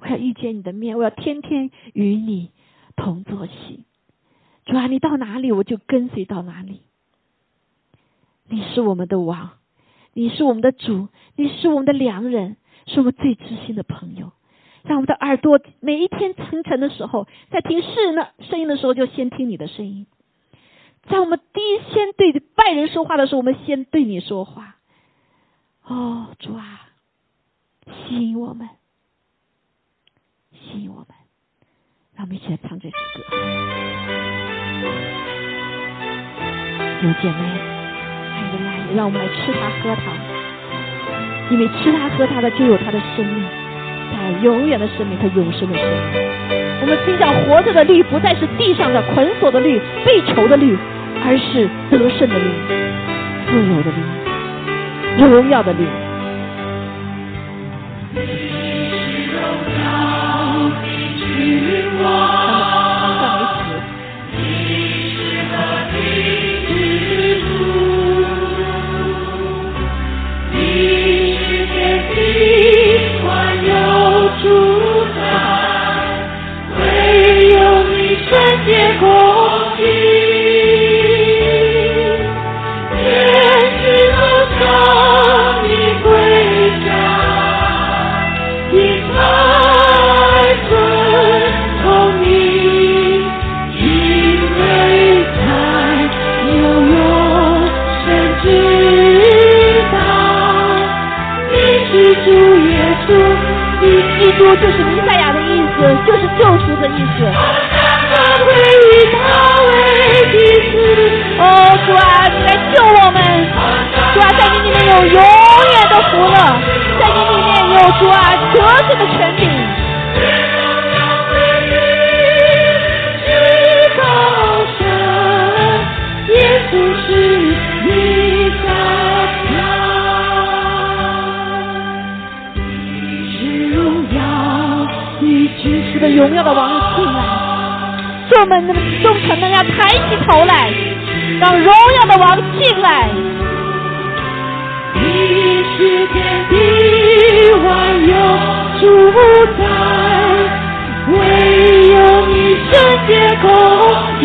我要遇见你的面，我要天天与你同坐席。主啊，你到哪里，我就跟随到哪里。你是我们的王，你是我们的主，你是我们的良人，是我们最知心的朋友。让我们的耳朵每一天清晨的时候，在听世人的声音的时候，就先听你的声音。在我们第一先对外人说话的时候，我们先对你说话。哦，主啊，吸引我们，吸引我们，让我们一起来唱这首歌。有姐妹，爱的爱，让我们来吃它喝它，因为吃它喝它的就有它的生命，带永远的生命和永生的生命。我们心想活着的律不再是地上的捆锁的律，被囚的律。而是得胜的力，自由的荣耀的力。就是弥赛亚的意思，就是救赎的意思。哦，主啊，来救我们！主啊，在你里面有永远的福乐，在你里面有主啊得胜的权柄。荣耀的王进来，众们、众臣们要抬起头来，让荣耀的王进来。你是天地万有主宰，唯有你圣洁公义，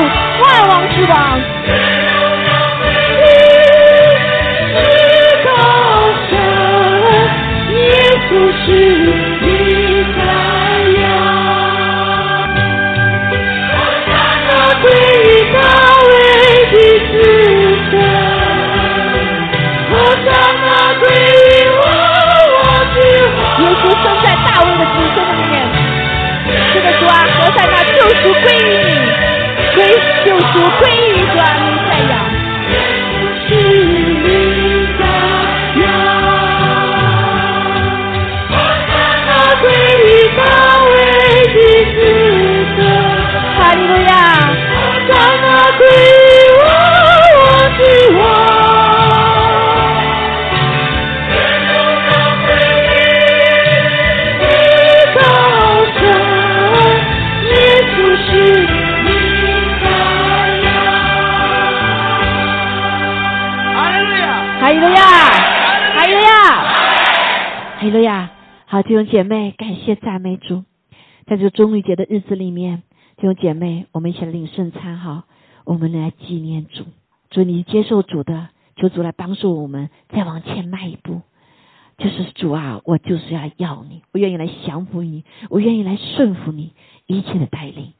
万，王之王。归好，弟兄姐妹，感谢赞美主，在这个中秋节的日子里面，弟兄姐妹，我们一起来领圣餐哈，我们来纪念主。主，你接受主的，求主来帮助我们再往前迈一步。就是主啊，我就是要要你，我愿意来降服你，我愿意来顺服你一切的带领。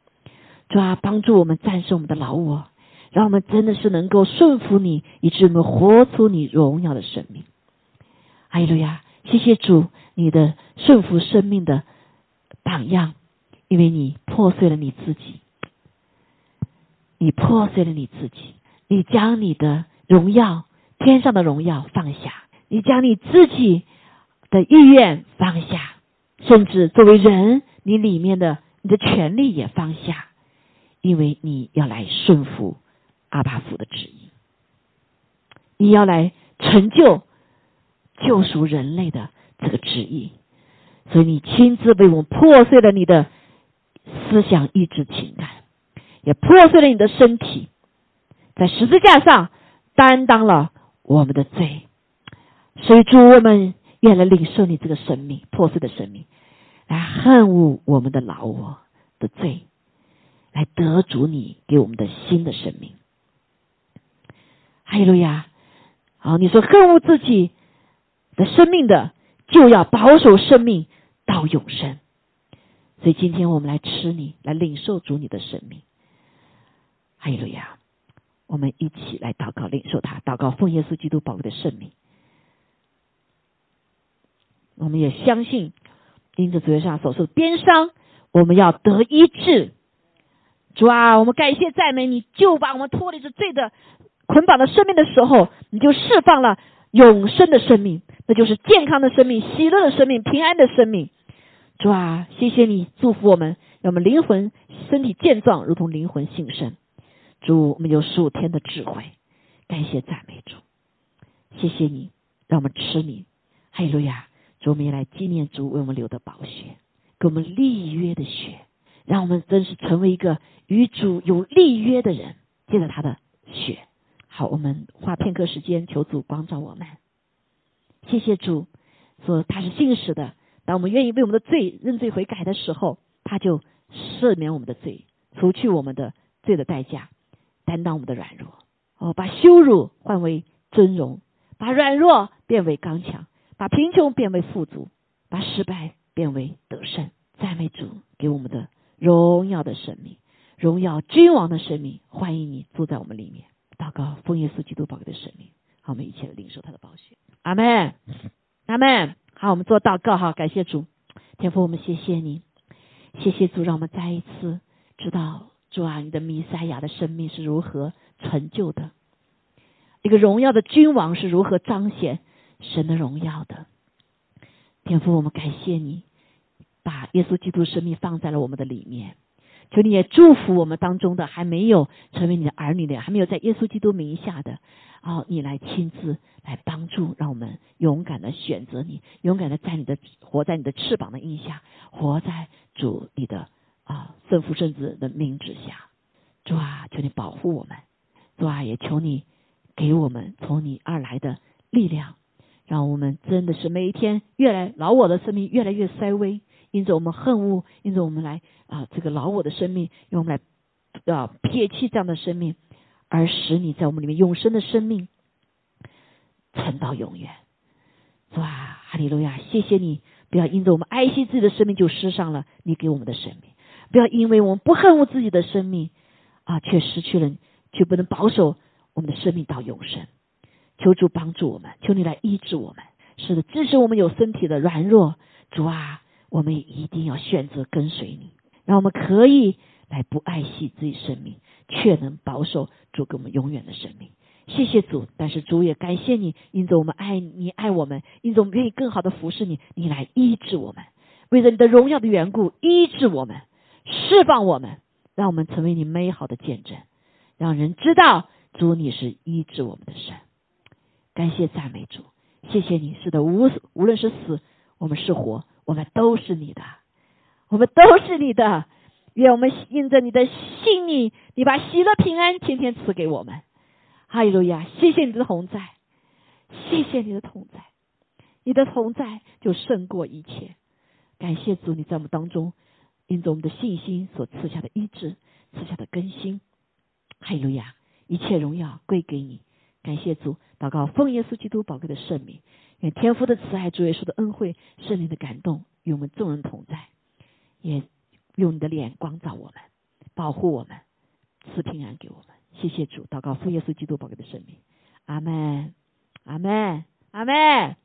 主啊，帮助我们战胜我们的老我，让我们真的是能够顺服你，以致我们活出你荣耀的生命。哈利路亚！谢谢主，你的顺服生命的榜样，因为你破碎了你自己，你破碎了你自己，你将你的荣耀、天上的荣耀放下，你将你自己的意愿放下，甚至作为人，你里面的你的权利也放下，因为你要来顺服阿巴父的旨意，你要来成就救赎人类的这个旨意，所以你亲自为我们破碎了你的思想、意志、情感，也破碎了你的身体，在十字架上担当了我们的罪。所以主，我们愿来领受你这个生命破碎的生命，来恨恶我们的老我的罪，来得主你给我们的新的生命。哈利路亚！好，你说恨恶自己的生命的，就要保守生命到永生。所以今天我们来吃你，来领受主你的生命。哈利路亚！我们一起来祷告，领受他，祷告奉耶稣基督宝贵的圣名。我们也相信，因着主耶稣上所受的鞭伤，我们要得医治。主啊，我们感谢赞美你，就把我们脱离这罪的捆绑的生命的时候，你就释放了永生的生命，那就是健康的生命、喜乐的生命、平安的生命。主啊，谢谢你祝福我们，让我们灵魂、身体健壮，如同灵魂新生。主，我们有十五天的智慧，感谢赞美主，谢谢你，让我们吃你，哈利路亚！主，我们也来纪念主为我们流的宝血，给我们立约的血，让我们真是成为一个与主有立约的人，借着他的血。好，我们花片刻时间求主光照我们。谢谢主，说他是信实的，当我们愿意为我们的罪认罪悔改的时候，他就赦免我们的罪，除去我们的罪的代价，担当我们的软弱。哦，把羞辱换为尊荣，把软弱变为刚强。把贫穷变为富足，把失败变为得胜。赞美主给我们的荣耀的生命，荣耀君王的生命。欢迎你住在我们里面。祷告，奉耶稣基督宝贵的神命。好，我们一起来领受他的宝血。阿门，阿门。好，我们做祷告哈，感谢主，天父，我们谢谢你，谢谢主，让我们再一次知道主啊，你的弥赛亚的生命是如何成就的。一个荣耀的君王是如何彰显神的荣耀的。天父，我们感谢你，把耶稣基督生命放在了我们的里面。求你也祝福我们当中的还没有成为你的儿女的，还没有在耶稣基督名下的，哦，你来亲自来帮助，让我们勇敢的选择你，勇敢的在你的活在你的翅膀的荫下，活在主你的啊圣父圣子的名之下。主啊，求你保护我们，主啊，也求你给我们从你而来的力量，让我们真的是每一天越来老我的生命越来越衰微。因着我们恨恶，因着我们来啊，这个老我的生命，用我们来啊撇弃这样的生命，而使你在我们里面永生的生命存到永远。是吧？哈利路亚！谢谢你，不要因着我们爱惜自己的生命就失上了你给我们的生命，不要因为我们不恨恶自己的生命啊，却失去了，却不能保守我们的生命到永生。求主帮助我们，求你来医治我们，是的，支持我们有身体的软弱。主啊！我们一定要选择跟随你，让我们可以来不爱惜自己生命，却能保守主给我们永远的生命。谢谢主，但是主也感谢你，因着我们爱你爱我们，因着我们愿意更好的服侍你，你来医治我们，为了你的荣耀的缘故医治我们，释放我们，让我们成为你美好的见证，让人知道主你是医治我们的神。感谢赞美主，谢谢你，是的，无无论是死，我们是活。我们都是你的，我们都是你的。愿我们印着你的信你，你把喜乐平安天天赐给我们。哈利路亚！谢谢你的同在，谢谢你的同在，你的同在就胜过一切。感谢主，你在我们当中，因着我们的信心所赐下的医治，赐下的更新。哈利路亚！一切荣耀归给你。感谢主，祷告奉耶稣基督宝贵的圣名。愿天父的慈爱、主耶稣的恩惠、圣灵的感动与我们众人同在，也用你的脸光照我们，保护我们，赐平安给我们。谢谢主，祷告父耶稣基督宝贵的圣名，阿门，阿门，阿门。